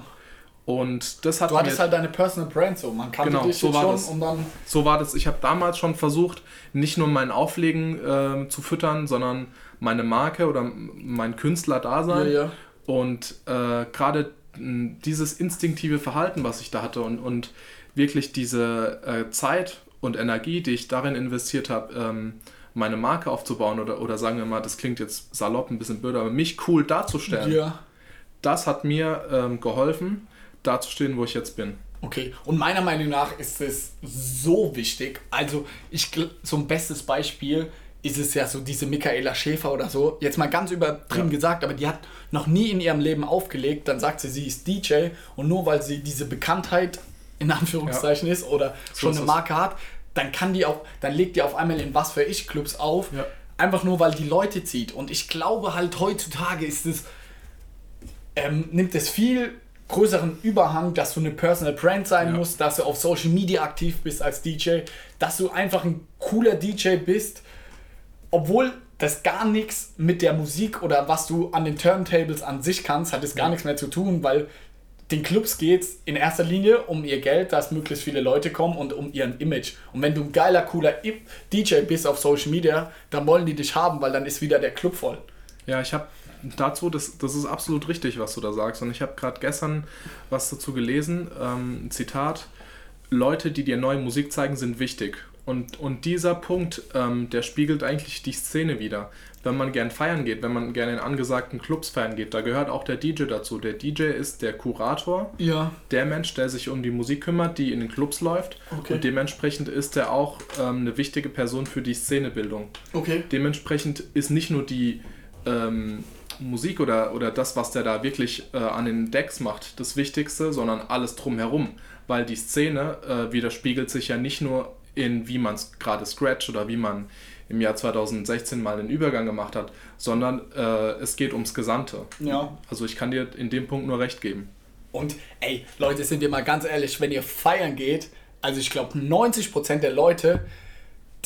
Speaker 2: Und das hat
Speaker 1: Du hattest halt deine Personal Brand so, man kannte genau, dich
Speaker 2: so war schon das. und dann... So war das. Ich habe damals schon versucht, nicht nur mein Auflegen äh, zu füttern, sondern meine Marke oder mein Künstler-Dasein. Ja, ja. Und äh, gerade dieses instinktive Verhalten, was ich da hatte und, und wirklich diese äh, Zeit und Energie, die ich darin investiert habe, ähm, meine Marke aufzubauen oder, oder sagen wir mal, das klingt jetzt salopp, ein bisschen blöd, aber mich cool darzustellen, ja. das hat mir ähm, geholfen, dazustehen, wo ich jetzt bin.
Speaker 1: Okay, und meiner Meinung nach ist es so wichtig. Also, ich so ein bestes Beispiel ist es ja so diese Michaela Schäfer oder so, jetzt mal ganz übertrieben ja. gesagt, aber die hat noch nie in ihrem Leben aufgelegt, dann sagt sie, sie ist DJ und nur weil sie diese Bekanntheit in Anführungszeichen ja. ist oder so schon eine Marke hat, dann kann die auch, dann legt die auf einmal in was für ich Clubs auf. Ja. Einfach nur, weil die Leute zieht. Und ich glaube halt heutzutage ist es, ähm, nimmt es viel größeren Überhang, dass du eine Personal Brand sein ja. musst, dass du auf Social Media aktiv bist als DJ, dass du einfach ein cooler DJ bist, obwohl das gar nichts mit der Musik oder was du an den Turntables an sich kannst, hat es gar ja. nichts mehr zu tun, weil den Clubs geht es in erster Linie um ihr Geld, dass möglichst viele Leute kommen und um ihren Image. Und wenn du ein geiler, cooler DJ bist auf Social Media, dann wollen die dich haben, weil dann ist wieder der Club voll.
Speaker 2: Ja, ich habe dazu, das, das ist absolut richtig, was du da sagst. Und ich habe gerade gestern was dazu gelesen, ähm, Zitat. Leute, die dir neue Musik zeigen, sind wichtig. Und, und dieser Punkt, ähm, der spiegelt eigentlich die Szene wieder. Wenn man gern feiern geht, wenn man gerne in angesagten Clubs feiern geht, da gehört auch der DJ dazu. Der DJ ist der Kurator,
Speaker 1: Ja.
Speaker 2: der Mensch, der sich um die Musik kümmert, die in den Clubs läuft.
Speaker 1: Okay.
Speaker 2: Und dementsprechend ist er auch ähm, eine wichtige Person für die Szenebildung.
Speaker 1: Okay.
Speaker 2: Dementsprechend ist nicht nur die ähm, Musik oder, oder das, was der da wirklich äh, an den Decks macht, das Wichtigste, sondern alles drumherum. Weil die Szene äh, widerspiegelt sich ja nicht nur in, wie man es gerade scratcht oder wie man im Jahr 2016 mal einen Übergang gemacht hat, sondern äh, es geht ums Gesamte.
Speaker 1: Ja.
Speaker 2: Also ich kann dir in dem Punkt nur recht geben.
Speaker 1: Und ey, Leute, sind wir mal ganz ehrlich, wenn ihr feiern geht, also ich glaube 90% der Leute,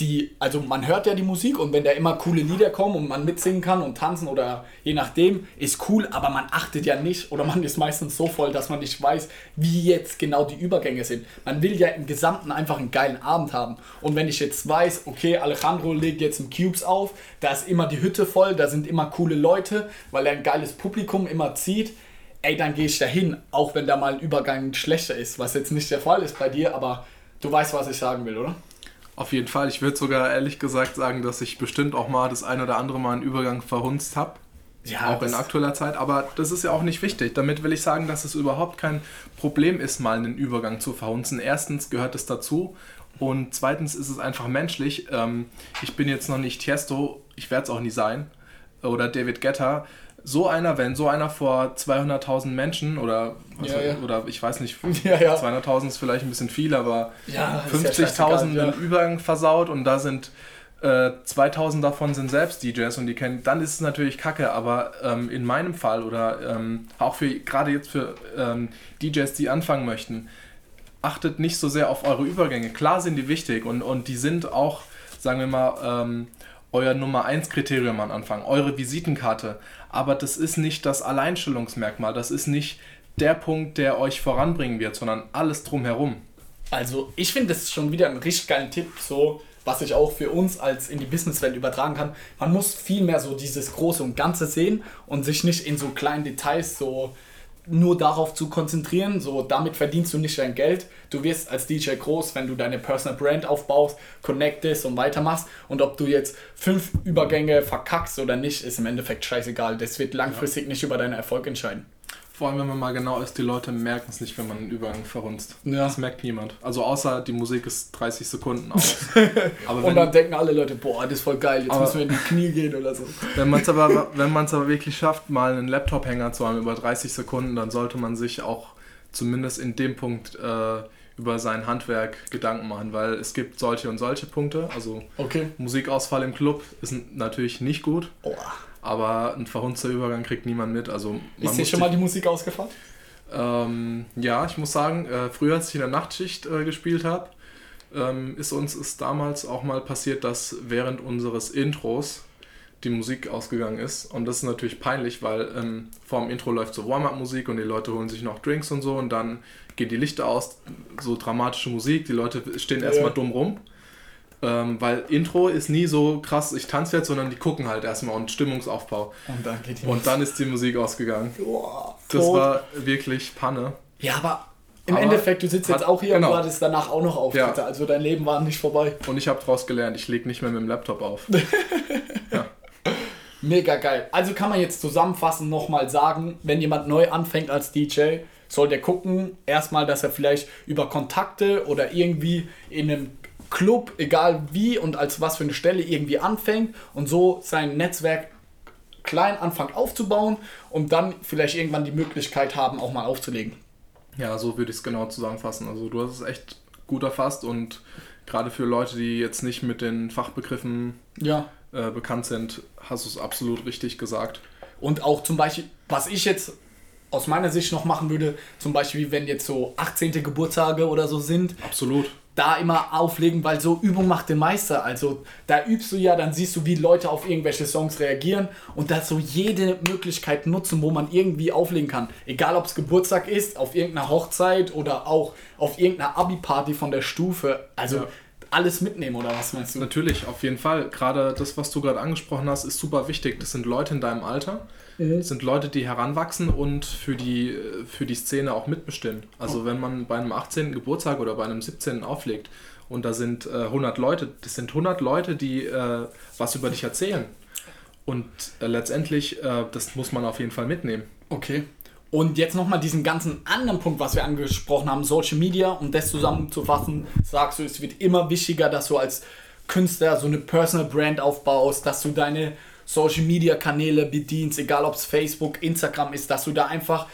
Speaker 1: die, also man hört ja die Musik und wenn da immer coole Lieder kommen und man mitsingen kann und tanzen oder je nachdem, ist cool, aber man achtet ja nicht oder man ist meistens so voll, dass man nicht weiß, wie jetzt genau die Übergänge sind. Man will ja im Gesamten einfach einen geilen Abend haben. Und wenn ich jetzt weiß, okay, Alejandro legt jetzt im Cubes auf, da ist immer die Hütte voll, da sind immer coole Leute, weil er ein geiles Publikum immer zieht, ey, dann gehe ich dahin, auch wenn da mal ein Übergang schlechter ist, was jetzt nicht der Fall ist bei dir, aber du weißt, was ich sagen will, oder?
Speaker 2: Auf jeden Fall. Ich würde sogar ehrlich gesagt sagen, dass ich bestimmt auch mal das ein oder andere Mal einen Übergang verhunzt habe.
Speaker 1: Ja,
Speaker 2: auch in aktueller Zeit, aber das ist ja auch nicht wichtig. Damit will ich sagen, dass es überhaupt kein Problem ist, mal einen Übergang zu verhunzen. Erstens gehört es dazu und zweitens ist es einfach menschlich. Ähm, ich bin jetzt noch nicht Tiesto, ich werde es auch nie sein, oder David Guetta. So einer, wenn so einer vor 200.000 Menschen oder, was
Speaker 1: Ja,
Speaker 2: oder ich weiß nicht,
Speaker 1: Ja, ja.
Speaker 2: 200.000 ist vielleicht ein bisschen viel, aber
Speaker 1: Ja, ist ja
Speaker 2: 50.000
Speaker 1: scheißegal, ja.
Speaker 2: einen Übergang versaut und da sind äh, 2000 davon sind selbst DJs und die kennen, dann ist es natürlich kacke, aber ähm, in meinem Fall oder ähm, auch für gerade jetzt für ähm, DJs, die anfangen möchten, achtet nicht so sehr auf eure Übergänge. Klar sind die wichtig und, und die sind auch, sagen wir mal, ähm, euer Nummer 1 Kriterium am Anfang, eure Visitenkarte. Aber das ist nicht das Alleinstellungsmerkmal, das ist nicht der Punkt, der euch voranbringen wird, sondern alles drumherum.
Speaker 1: Also ich finde, das schon wieder ein richtig geiler Tipp, so was ich auch für uns als in die Businesswelt übertragen kann. Man muss viel mehr so dieses Große und Ganze sehen und sich nicht in so kleinen Details so nur darauf zu konzentrieren. So damit verdienst du nicht dein Geld. Du wirst als DJ groß, wenn du deine Personal Brand aufbaust, connectest und weitermachst. Und ob du jetzt fünf Übergänge verkackst oder nicht, ist im Endeffekt scheißegal. Das wird langfristig nicht über deinen Erfolg entscheiden.
Speaker 2: Vor allem, wenn man mal genau ist, die Leute merken es nicht, wenn man einen Übergang verhunzt.
Speaker 1: Ja.
Speaker 2: Das merkt niemand. Also außer die Musik ist 30 Sekunden aus. Aber
Speaker 1: Und
Speaker 2: wenn,
Speaker 1: dann denken alle Leute, boah, das ist voll geil, jetzt
Speaker 2: Aber-
Speaker 1: müssen wir in die Knie gehen oder so.
Speaker 2: wenn man es aber, wenn aber wirklich schafft, mal einen Laptop-Hänger zu haben über 30 Sekunden, dann sollte man sich auch zumindest in dem Punkt äh, über sein Handwerk Gedanken machen, weil es gibt solche und solche Punkte. Also
Speaker 1: Okay.
Speaker 2: Musikausfall im Club ist natürlich nicht gut,
Speaker 1: Boah.
Speaker 2: Aber ein verhunzter Übergang kriegt niemand mit. Also man
Speaker 1: Ist dir schon mal die Musik ausgefallen?
Speaker 2: Ähm, ja, ich muss sagen, äh, früher, als ich in der Nachtschicht äh, gespielt habe, ähm, ist uns ist damals auch mal passiert, dass während unseres Intros die Musik ausgegangen ist. Und das ist natürlich peinlich, weil ähm, vor dem Intro läuft so Warm-Up-Musik und die Leute holen sich noch Drinks und so und dann gehen die Lichter aus, so dramatische Musik, die Leute stehen
Speaker 1: Ja.
Speaker 2: erstmal dumm rum. Ähm, weil Intro ist nie so krass, ich tanze jetzt, sondern die gucken halt erstmal und Stimmungsaufbau.
Speaker 1: Und dann geht die
Speaker 2: Und dann ist die Musik ausgegangen.
Speaker 1: Boah,
Speaker 2: Das war wirklich Panne.
Speaker 1: Ja, aber im
Speaker 2: Aber
Speaker 1: Endeffekt, du sitzt jetzt
Speaker 2: hat-
Speaker 1: auch hier
Speaker 2: genau.
Speaker 1: und du hattest danach auch noch Auftritte.
Speaker 2: Ja.
Speaker 1: Also dein Leben war nicht vorbei.
Speaker 2: Und ich habe daraus gelernt, ich lege nicht mehr mit dem Laptop auf.
Speaker 1: Mega geil. Also kann man jetzt zusammenfassend nochmal sagen, wenn jemand neu anfängt als DJ, soll der gucken, erstmal, dass er vielleicht über Kontakte oder irgendwie in einem Club, egal wie und als was für eine Stelle irgendwie anfängt und so sein Netzwerk klein anfängt aufzubauen und dann vielleicht irgendwann die Möglichkeit haben, auch mal aufzulegen.
Speaker 2: Ja, so würde ich es genau zusammenfassen. Also du hast es echt gut erfasst und gerade für Leute, die jetzt nicht mit den Fachbegriffen
Speaker 1: Ja.
Speaker 2: äh, bekannt sind, hast du es absolut richtig gesagt.
Speaker 1: Und auch zum Beispiel, was ich jetzt aus meiner Sicht noch machen würde, zum Beispiel, wenn jetzt so 18. Geburtstage oder so sind,
Speaker 2: Absolut.
Speaker 1: Da immer auflegen, weil so Übung macht den Meister. Also da übst du ja, dann siehst du, wie Leute auf irgendwelche Songs reagieren und da so jede Möglichkeit nutzen, wo man irgendwie auflegen kann. Egal ob es Geburtstag ist, auf irgendeiner Hochzeit oder auch auf irgendeiner Abi-Party von der Stufe. Also
Speaker 2: Ja.
Speaker 1: alles mitnehmen oder was meinst du?
Speaker 2: Natürlich, auf jeden Fall. Gerade das, was du gerade angesprochen hast, ist super wichtig. Das sind Leute in deinem Alter,
Speaker 1: Mhm.
Speaker 2: sind Leute, die heranwachsen und für die, für die Szene auch mitbestimmen. Also wenn man bei einem 18. Geburtstag oder bei einem 17. auflegt und da sind äh, 100 Leute, das sind 100 Leute, die äh, was über dich erzählen. Und äh, letztendlich, äh, das muss man auf jeden Fall mitnehmen.
Speaker 1: Okay. Und jetzt nochmal diesen ganzen anderen Punkt, was wir angesprochen haben, Social Media, um das zusammenzufassen, sagst du, es wird immer wichtiger, dass du als Künstler so eine Personal Brand aufbaust, dass du deine Social Media Kanäle bedienst, egal ob es Facebook, Instagram ist, dass du da einfach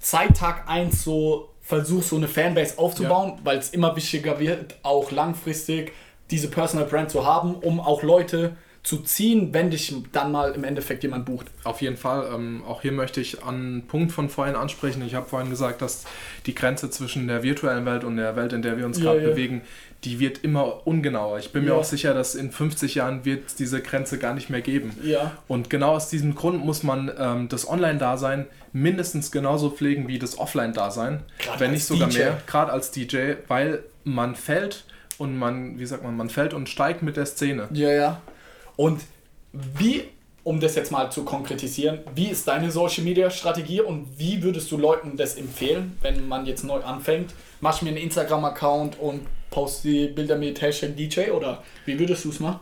Speaker 1: seit Tag 1 so versuchst, so eine Fanbase aufzubauen, weil es immer wichtiger wird, auch langfristig diese Personal Brand zu haben, um auch Leute zu ziehen, wenn dich dann mal im Endeffekt jemand bucht.
Speaker 2: Auf jeden Fall. Ähm, auch hier möchte ich einen Punkt von vorhin ansprechen. Ich habe vorhin gesagt, dass die Grenze zwischen der virtuellen Welt und der Welt, in der wir uns
Speaker 1: Ja,
Speaker 2: gerade
Speaker 1: ja.
Speaker 2: bewegen, die wird immer ungenauer. Ich bin mir
Speaker 1: Ja.
Speaker 2: auch sicher, dass in 50 Jahren wird es diese Grenze gar nicht mehr geben.
Speaker 1: Ja.
Speaker 2: Und genau aus diesem Grund muss man ähm, das Online-Dasein mindestens genauso pflegen wie das Offline-Dasein, wenn nicht sogar
Speaker 1: DJ.
Speaker 2: mehr, gerade als DJ, weil man fällt und man, wie sagt man, man fällt und steigt mit der Szene.
Speaker 1: Ja, ja. Und wie, um das jetzt mal zu konkretisieren, wie ist deine Social Media Strategie und wie würdest du Leuten das empfehlen, wenn man jetzt neu anfängt? Machst du mir einen Instagram-Account und post die Bilder mit Hashtag DJ oder wie würdest du es machen?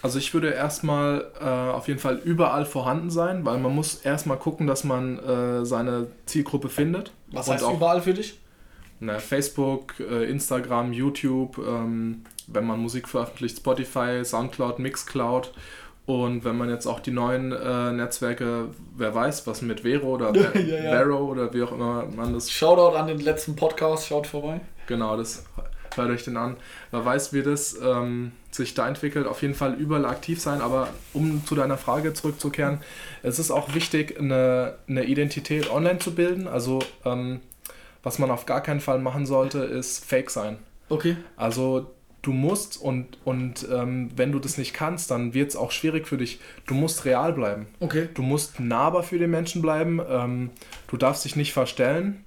Speaker 2: Also ich würde erstmal äh, auf jeden Fall überall vorhanden sein, weil man muss erstmal gucken, dass man äh, seine Zielgruppe findet.
Speaker 1: Was heißt
Speaker 2: auch
Speaker 1: überall für dich?
Speaker 2: na, Facebook, äh, Instagram, YouTube, ähm, wenn man Musik veröffentlicht, Spotify, Soundcloud, Mixcloud. Und wenn man jetzt auch die neuen äh, Netzwerke, wer weiß, was mit Vero oder
Speaker 1: Ja, ja.
Speaker 2: Vero oder wie auch immer man das
Speaker 1: Shoutout an den letzten Podcast, schaut vorbei.
Speaker 2: Genau, das hört euch den an. Wer weiß, wie das ähm, sich da entwickelt. Auf jeden Fall überall aktiv sein. Aber um zu deiner Frage zurückzukehren, es ist auch wichtig, eine, eine Identität online zu bilden. Also ähm, was man auf gar keinen Fall machen sollte, ist Fake sein.
Speaker 1: Okay.
Speaker 2: Also du musst und, und ähm, wenn du das nicht kannst, dann wird es auch schwierig für dich. Du musst real bleiben.
Speaker 1: Okay.
Speaker 2: Du musst nahbar für den Menschen bleiben. Ähm, du darfst dich nicht verstellen.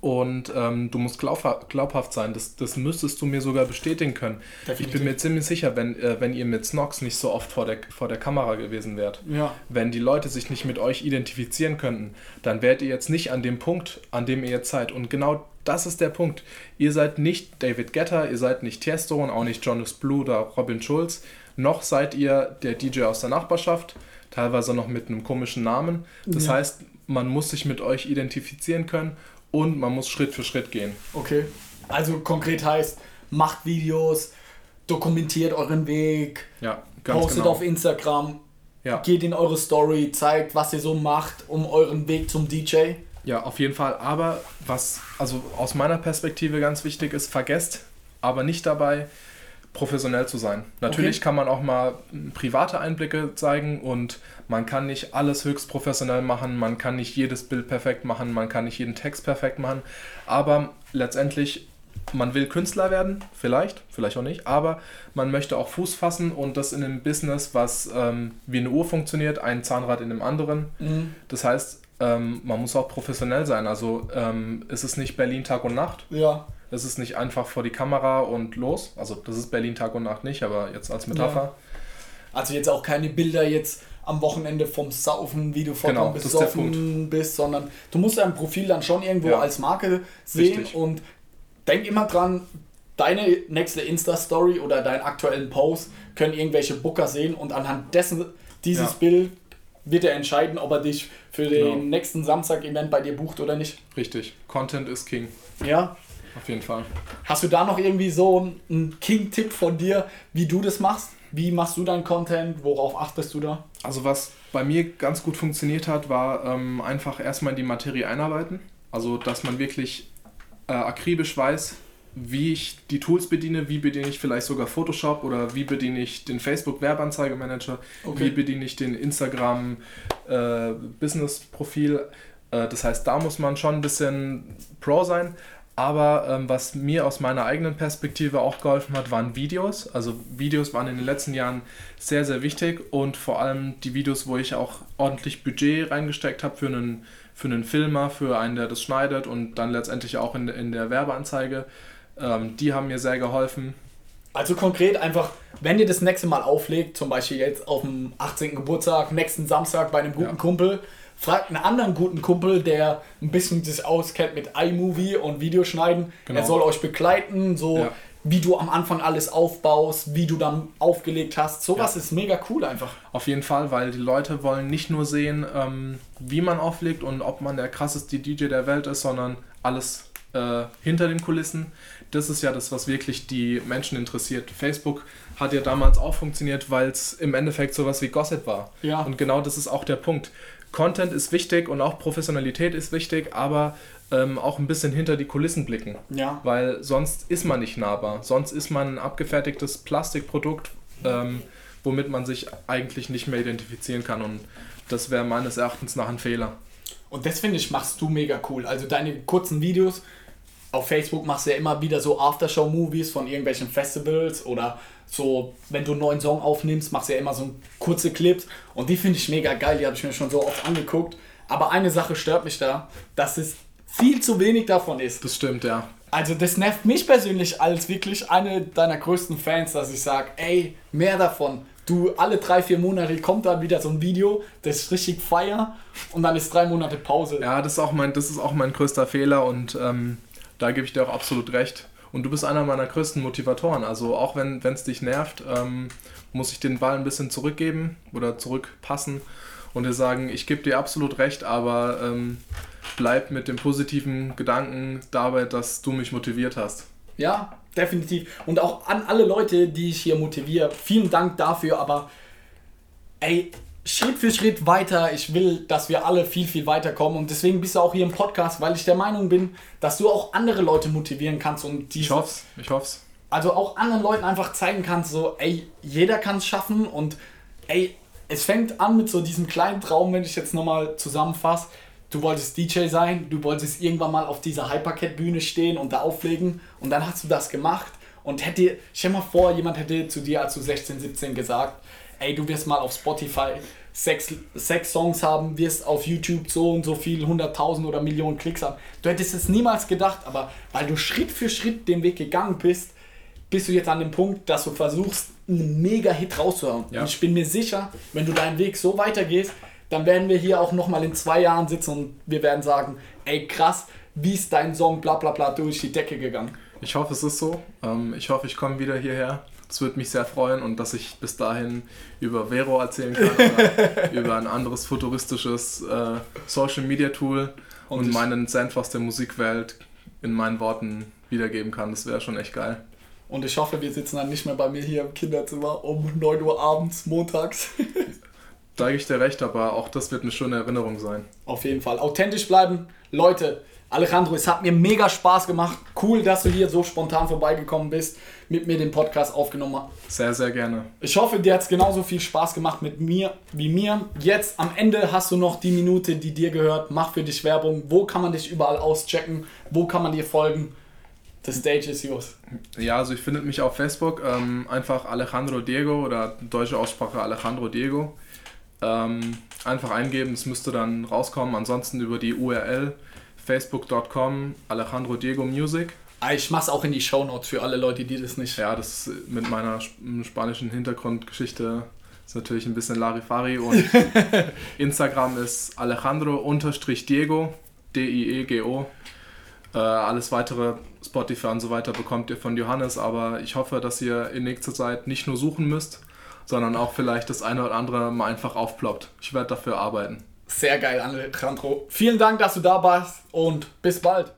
Speaker 2: Und ähm, du musst glaubha glaubhaft sein. Das, das müsstest du mir sogar bestätigen können. Ich
Speaker 1: Definitiv.
Speaker 2: bin mir ziemlich sicher, wenn, äh, wenn ihr mit Snox nicht so oft vor der, vor der Kamera gewesen wärt,
Speaker 1: Ja.
Speaker 2: wenn die Leute sich nicht mit euch identifizieren könnten, dann wärt ihr jetzt nicht an dem Punkt, an dem ihr jetzt seid. Und genau das ist der Punkt. Ihr seid nicht David Guetta, ihr seid nicht Tiesto und auch nicht Jonas Blue oder Robin Schulz. Noch seid ihr der DJ aus der Nachbarschaft, teilweise noch mit einem komischen Namen. Das
Speaker 1: Ja.
Speaker 2: heißt, man muss sich mit euch identifizieren können und man muss Schritt für Schritt gehen.
Speaker 1: Okay. Also konkret heißt, macht Videos, dokumentiert euren Weg,
Speaker 2: Ja,
Speaker 1: postet
Speaker 2: genau.
Speaker 1: auf Instagram,
Speaker 2: ja.
Speaker 1: geht in eure Story, zeigt, was ihr so macht, um euren Weg zum DJ.
Speaker 2: Ja, auf jeden Fall. Aber was also aus meiner Perspektive ganz wichtig ist, vergesst aber nicht dabei, professionell zu sein. Natürlich
Speaker 1: Okay.
Speaker 2: kann man auch mal m, private Einblicke zeigen und man kann nicht alles höchst professionell machen, man kann nicht jedes Bild perfekt machen, man kann nicht jeden Text perfekt machen, aber letztendlich man will Künstler werden, vielleicht, vielleicht auch nicht, aber man möchte auch Fuß fassen und das in einem Business, was ähm, wie eine Uhr funktioniert, ein Zahnrad in dem anderen.
Speaker 1: Mhm.
Speaker 2: Das heißt, ähm, man muss auch professionell sein. Also ähm, es ist nicht Berlin Tag und Nacht.
Speaker 1: Ja.
Speaker 2: Es ist nicht einfach vor die Kamera und los. Also das ist Berlin Tag und Nacht nicht, aber jetzt als Metapher.
Speaker 1: Also jetzt auch keine Bilder jetzt am Wochenende vom Saufen, wie du vollkommen
Speaker 2: Genau,
Speaker 1: besoffen bist, sondern du musst dein Profil dann schon irgendwo
Speaker 2: Ja.
Speaker 1: als Marke sehen
Speaker 2: Richtig.
Speaker 1: und denk immer dran, deine nächste Insta-Story oder deinen aktuellen Post können irgendwelche Booker sehen und anhand dessen, dieses
Speaker 2: Ja.
Speaker 1: Bild wird er entscheiden, ob er dich für den
Speaker 2: Genau.
Speaker 1: nächsten Samstag-Event bei dir bucht oder nicht.
Speaker 2: Richtig. Content ist King.
Speaker 1: Ja.
Speaker 2: Auf jeden Fall.
Speaker 1: Hast du da noch irgendwie so einen King-Tipp von dir, wie du das machst? Wie machst du deinen Content? Worauf achtest du da?
Speaker 2: Also was bei mir ganz gut funktioniert hat, war ähm, einfach erstmal in die Materie einarbeiten. Also dass man wirklich äh, akribisch weiß, wie ich die Tools bediene, wie bediene ich vielleicht sogar Photoshop oder wie bediene ich den Facebook Werbeanzeigemanager,
Speaker 1: Okay.
Speaker 2: wie bediene ich den Instagram äh, Business Profil. Äh, das heißt, da muss man schon ein bisschen Pro sein. Aber ähm, was mir aus meiner eigenen Perspektive auch geholfen hat, waren Videos. Also Videos waren in den letzten Jahren sehr, sehr wichtig und vor allem die Videos, wo ich auch ordentlich Budget reingesteckt habe für einen, für einen Filmer, für einen, der das schneidet und dann letztendlich auch in, in der Werbeanzeige, ähm, die haben mir sehr geholfen.
Speaker 1: Also konkret einfach, wenn ihr das nächste Mal auflegt, zum Beispiel jetzt auf dem 18. Geburtstag, nächsten Samstag bei einem guten
Speaker 2: Ja.
Speaker 1: Kumpel, fragt einen anderen guten Kumpel, der ein bisschen sich auskennt mit iMovie und Videoschneiden.
Speaker 2: Genau.
Speaker 1: Er soll euch begleiten, so
Speaker 2: Ja.
Speaker 1: wie du am Anfang alles aufbaust, wie du dann aufgelegt hast. Sowas ist mega cool einfach.
Speaker 2: Auf jeden Fall, weil die Leute wollen nicht nur sehen, ähm, wie man auflegt und ob man der krasseste DJ der Welt ist, sondern alles äh, hinter den Kulissen. Das ist ja das, was wirklich die Menschen interessiert. Facebook hat ja damals auch funktioniert, weil es im Endeffekt sowas wie Gossip war.
Speaker 1: Ja.
Speaker 2: Und genau das ist auch der Punkt. Content ist wichtig und auch Professionalität ist wichtig, aber ähm, auch ein bisschen hinter die Kulissen blicken.
Speaker 1: Ja.
Speaker 2: Weil sonst ist man nicht nahbar. Sonst ist man ein abgefertigtes Plastikprodukt, ähm, womit man sich eigentlich nicht mehr identifizieren kann. Und das wäre meines Erachtens nach ein Fehler.
Speaker 1: Und das finde ich, machst du mega cool. Also deine kurzen Videos auf Facebook machst du ja immer wieder so Aftershow-Movies von irgendwelchen Festivals oder so, wenn du einen neuen Song aufnimmst, machst du ja immer so kurze Clips. Und die finde ich mega geil, die habe ich mir schon so oft angeguckt. Aber eine Sache stört mich da, dass es viel zu wenig davon ist.
Speaker 2: Das stimmt, ja.
Speaker 1: Also das nervt mich persönlich als wirklich eine deiner größten Fans, dass ich sage, ey, mehr davon. Du, alle drei, vier Monate kommt dann wieder so ein Video, das ist richtig feier und dann ist drei Monate Pause.
Speaker 2: Ja, das ist auch mein, das ist auch mein größter Fehler und ähm, da gebe ich dir auch absolut recht. Und du bist einer meiner größten Motivatoren. Also auch wenn es dich nervt, ähm, muss ich den Ball ein bisschen zurückgeben oder zurückpassen und dir sagen, ich gebe dir absolut recht, aber ähm, bleib mit dem positiven Gedanken dabei, dass du mich motiviert hast.
Speaker 1: Ja, definitiv. Und auch an alle Leute, die ich hier motiviere, vielen Dank dafür, aber ey, Schritt für Schritt weiter. Ich will, dass wir alle viel, viel weiterkommen und deswegen bist du auch hier im Podcast, weil ich der Meinung bin, dass du auch andere Leute motivieren kannst und die
Speaker 2: Ich hoff's, ich hoff's.
Speaker 1: also auch anderen Leuten einfach zeigen kannst, so, ey, jeder kann es schaffen und ey, es fängt an mit so diesem kleinen Traum, wenn ich jetzt nochmal zusammenfasse. Du wolltest DJ sein, du wolltest irgendwann mal auf dieser Hypercat-Bühne stehen und da auflegen und dann hast du das gemacht und hätte, stell mal vor, jemand hätte zu dir, als du 16, 17 gesagt, ey, du wirst mal auf Spotify sechs, sechs Songs haben, wirst auf YouTube so und so viel, 100.000 oder Millionen Klicks haben. Du hättest es niemals gedacht, aber weil du Schritt für Schritt den Weg gegangen bist, bist du jetzt an dem Punkt, dass du versuchst, einen Mega-Hit rauszuhauen.
Speaker 2: Ja.
Speaker 1: Und ich bin mir sicher, wenn du deinen Weg so weitergehst, dann werden wir hier auch nochmal in zwei Jahren sitzen und wir werden sagen, ey krass, wie ist dein Song bla bla bla durch die Decke gegangen.
Speaker 2: Ich hoffe, es ist so. Ähm, ich hoffe, ich komme wieder hierher. Das würde mich sehr freuen und dass ich bis dahin über Vero erzählen kann oder über ein anderes futuristisches äh, Social Media Tool
Speaker 1: Und
Speaker 2: und, meinen Senf aus der Musikwelt in meinen Worten wiedergeben kann. Das wäre schon echt geil.
Speaker 1: Und ich hoffe, wir sitzen dann nicht mehr bei mir hier im Kinderzimmer um 9 Uhr abends, montags.
Speaker 2: Da gebe ich dir recht, aber auch das wird eine schöne Erinnerung sein.
Speaker 1: Auf jeden Fall. Authentisch bleiben. Leute, Alejandro, es hat mir mega Spaß gemacht. Cool, dass du hier so spontan vorbeigekommen bist, mit mir den Podcast aufgenommen hast.
Speaker 2: Sehr, sehr gerne.
Speaker 1: Ich hoffe, dir hat es genauso viel Spaß gemacht mit mir wie mir. Jetzt am Ende hast du noch die Minute, die dir gehört. Mach für dich Werbung. Wo kann man dich überall auschecken? Wo kann man dir folgen? The stage is yours.
Speaker 2: Ja, also ich findet mich auf Facebook ähm, einfach Alejandro Diego oder deutsche Aussprache Alejandro Diego. Ähm, einfach eingeben, es müsste dann rauskommen. Ansonsten über die URL facebook.com Alejandro Diego Music.
Speaker 1: Ah, Ich mach's auch in die Shownotes für alle Leute, die das nicht.
Speaker 2: Ja, das ist mit meiner sp- spanischen Hintergrundgeschichte ist natürlich ein bisschen Larifari und Instagram ist Alejandro-Diego, D-I-E-G-O. Äh, alles weitere, Spotify und so weiter, bekommt ihr von Johannes, aber ich hoffe, dass ihr in nächster Zeit nicht nur suchen müsst, sondern auch vielleicht das eine oder andere mal einfach aufploppt. Ich werde dafür arbeiten.
Speaker 1: Sehr geil, Alejandro. Vielen Dank, dass du da warst und bis bald.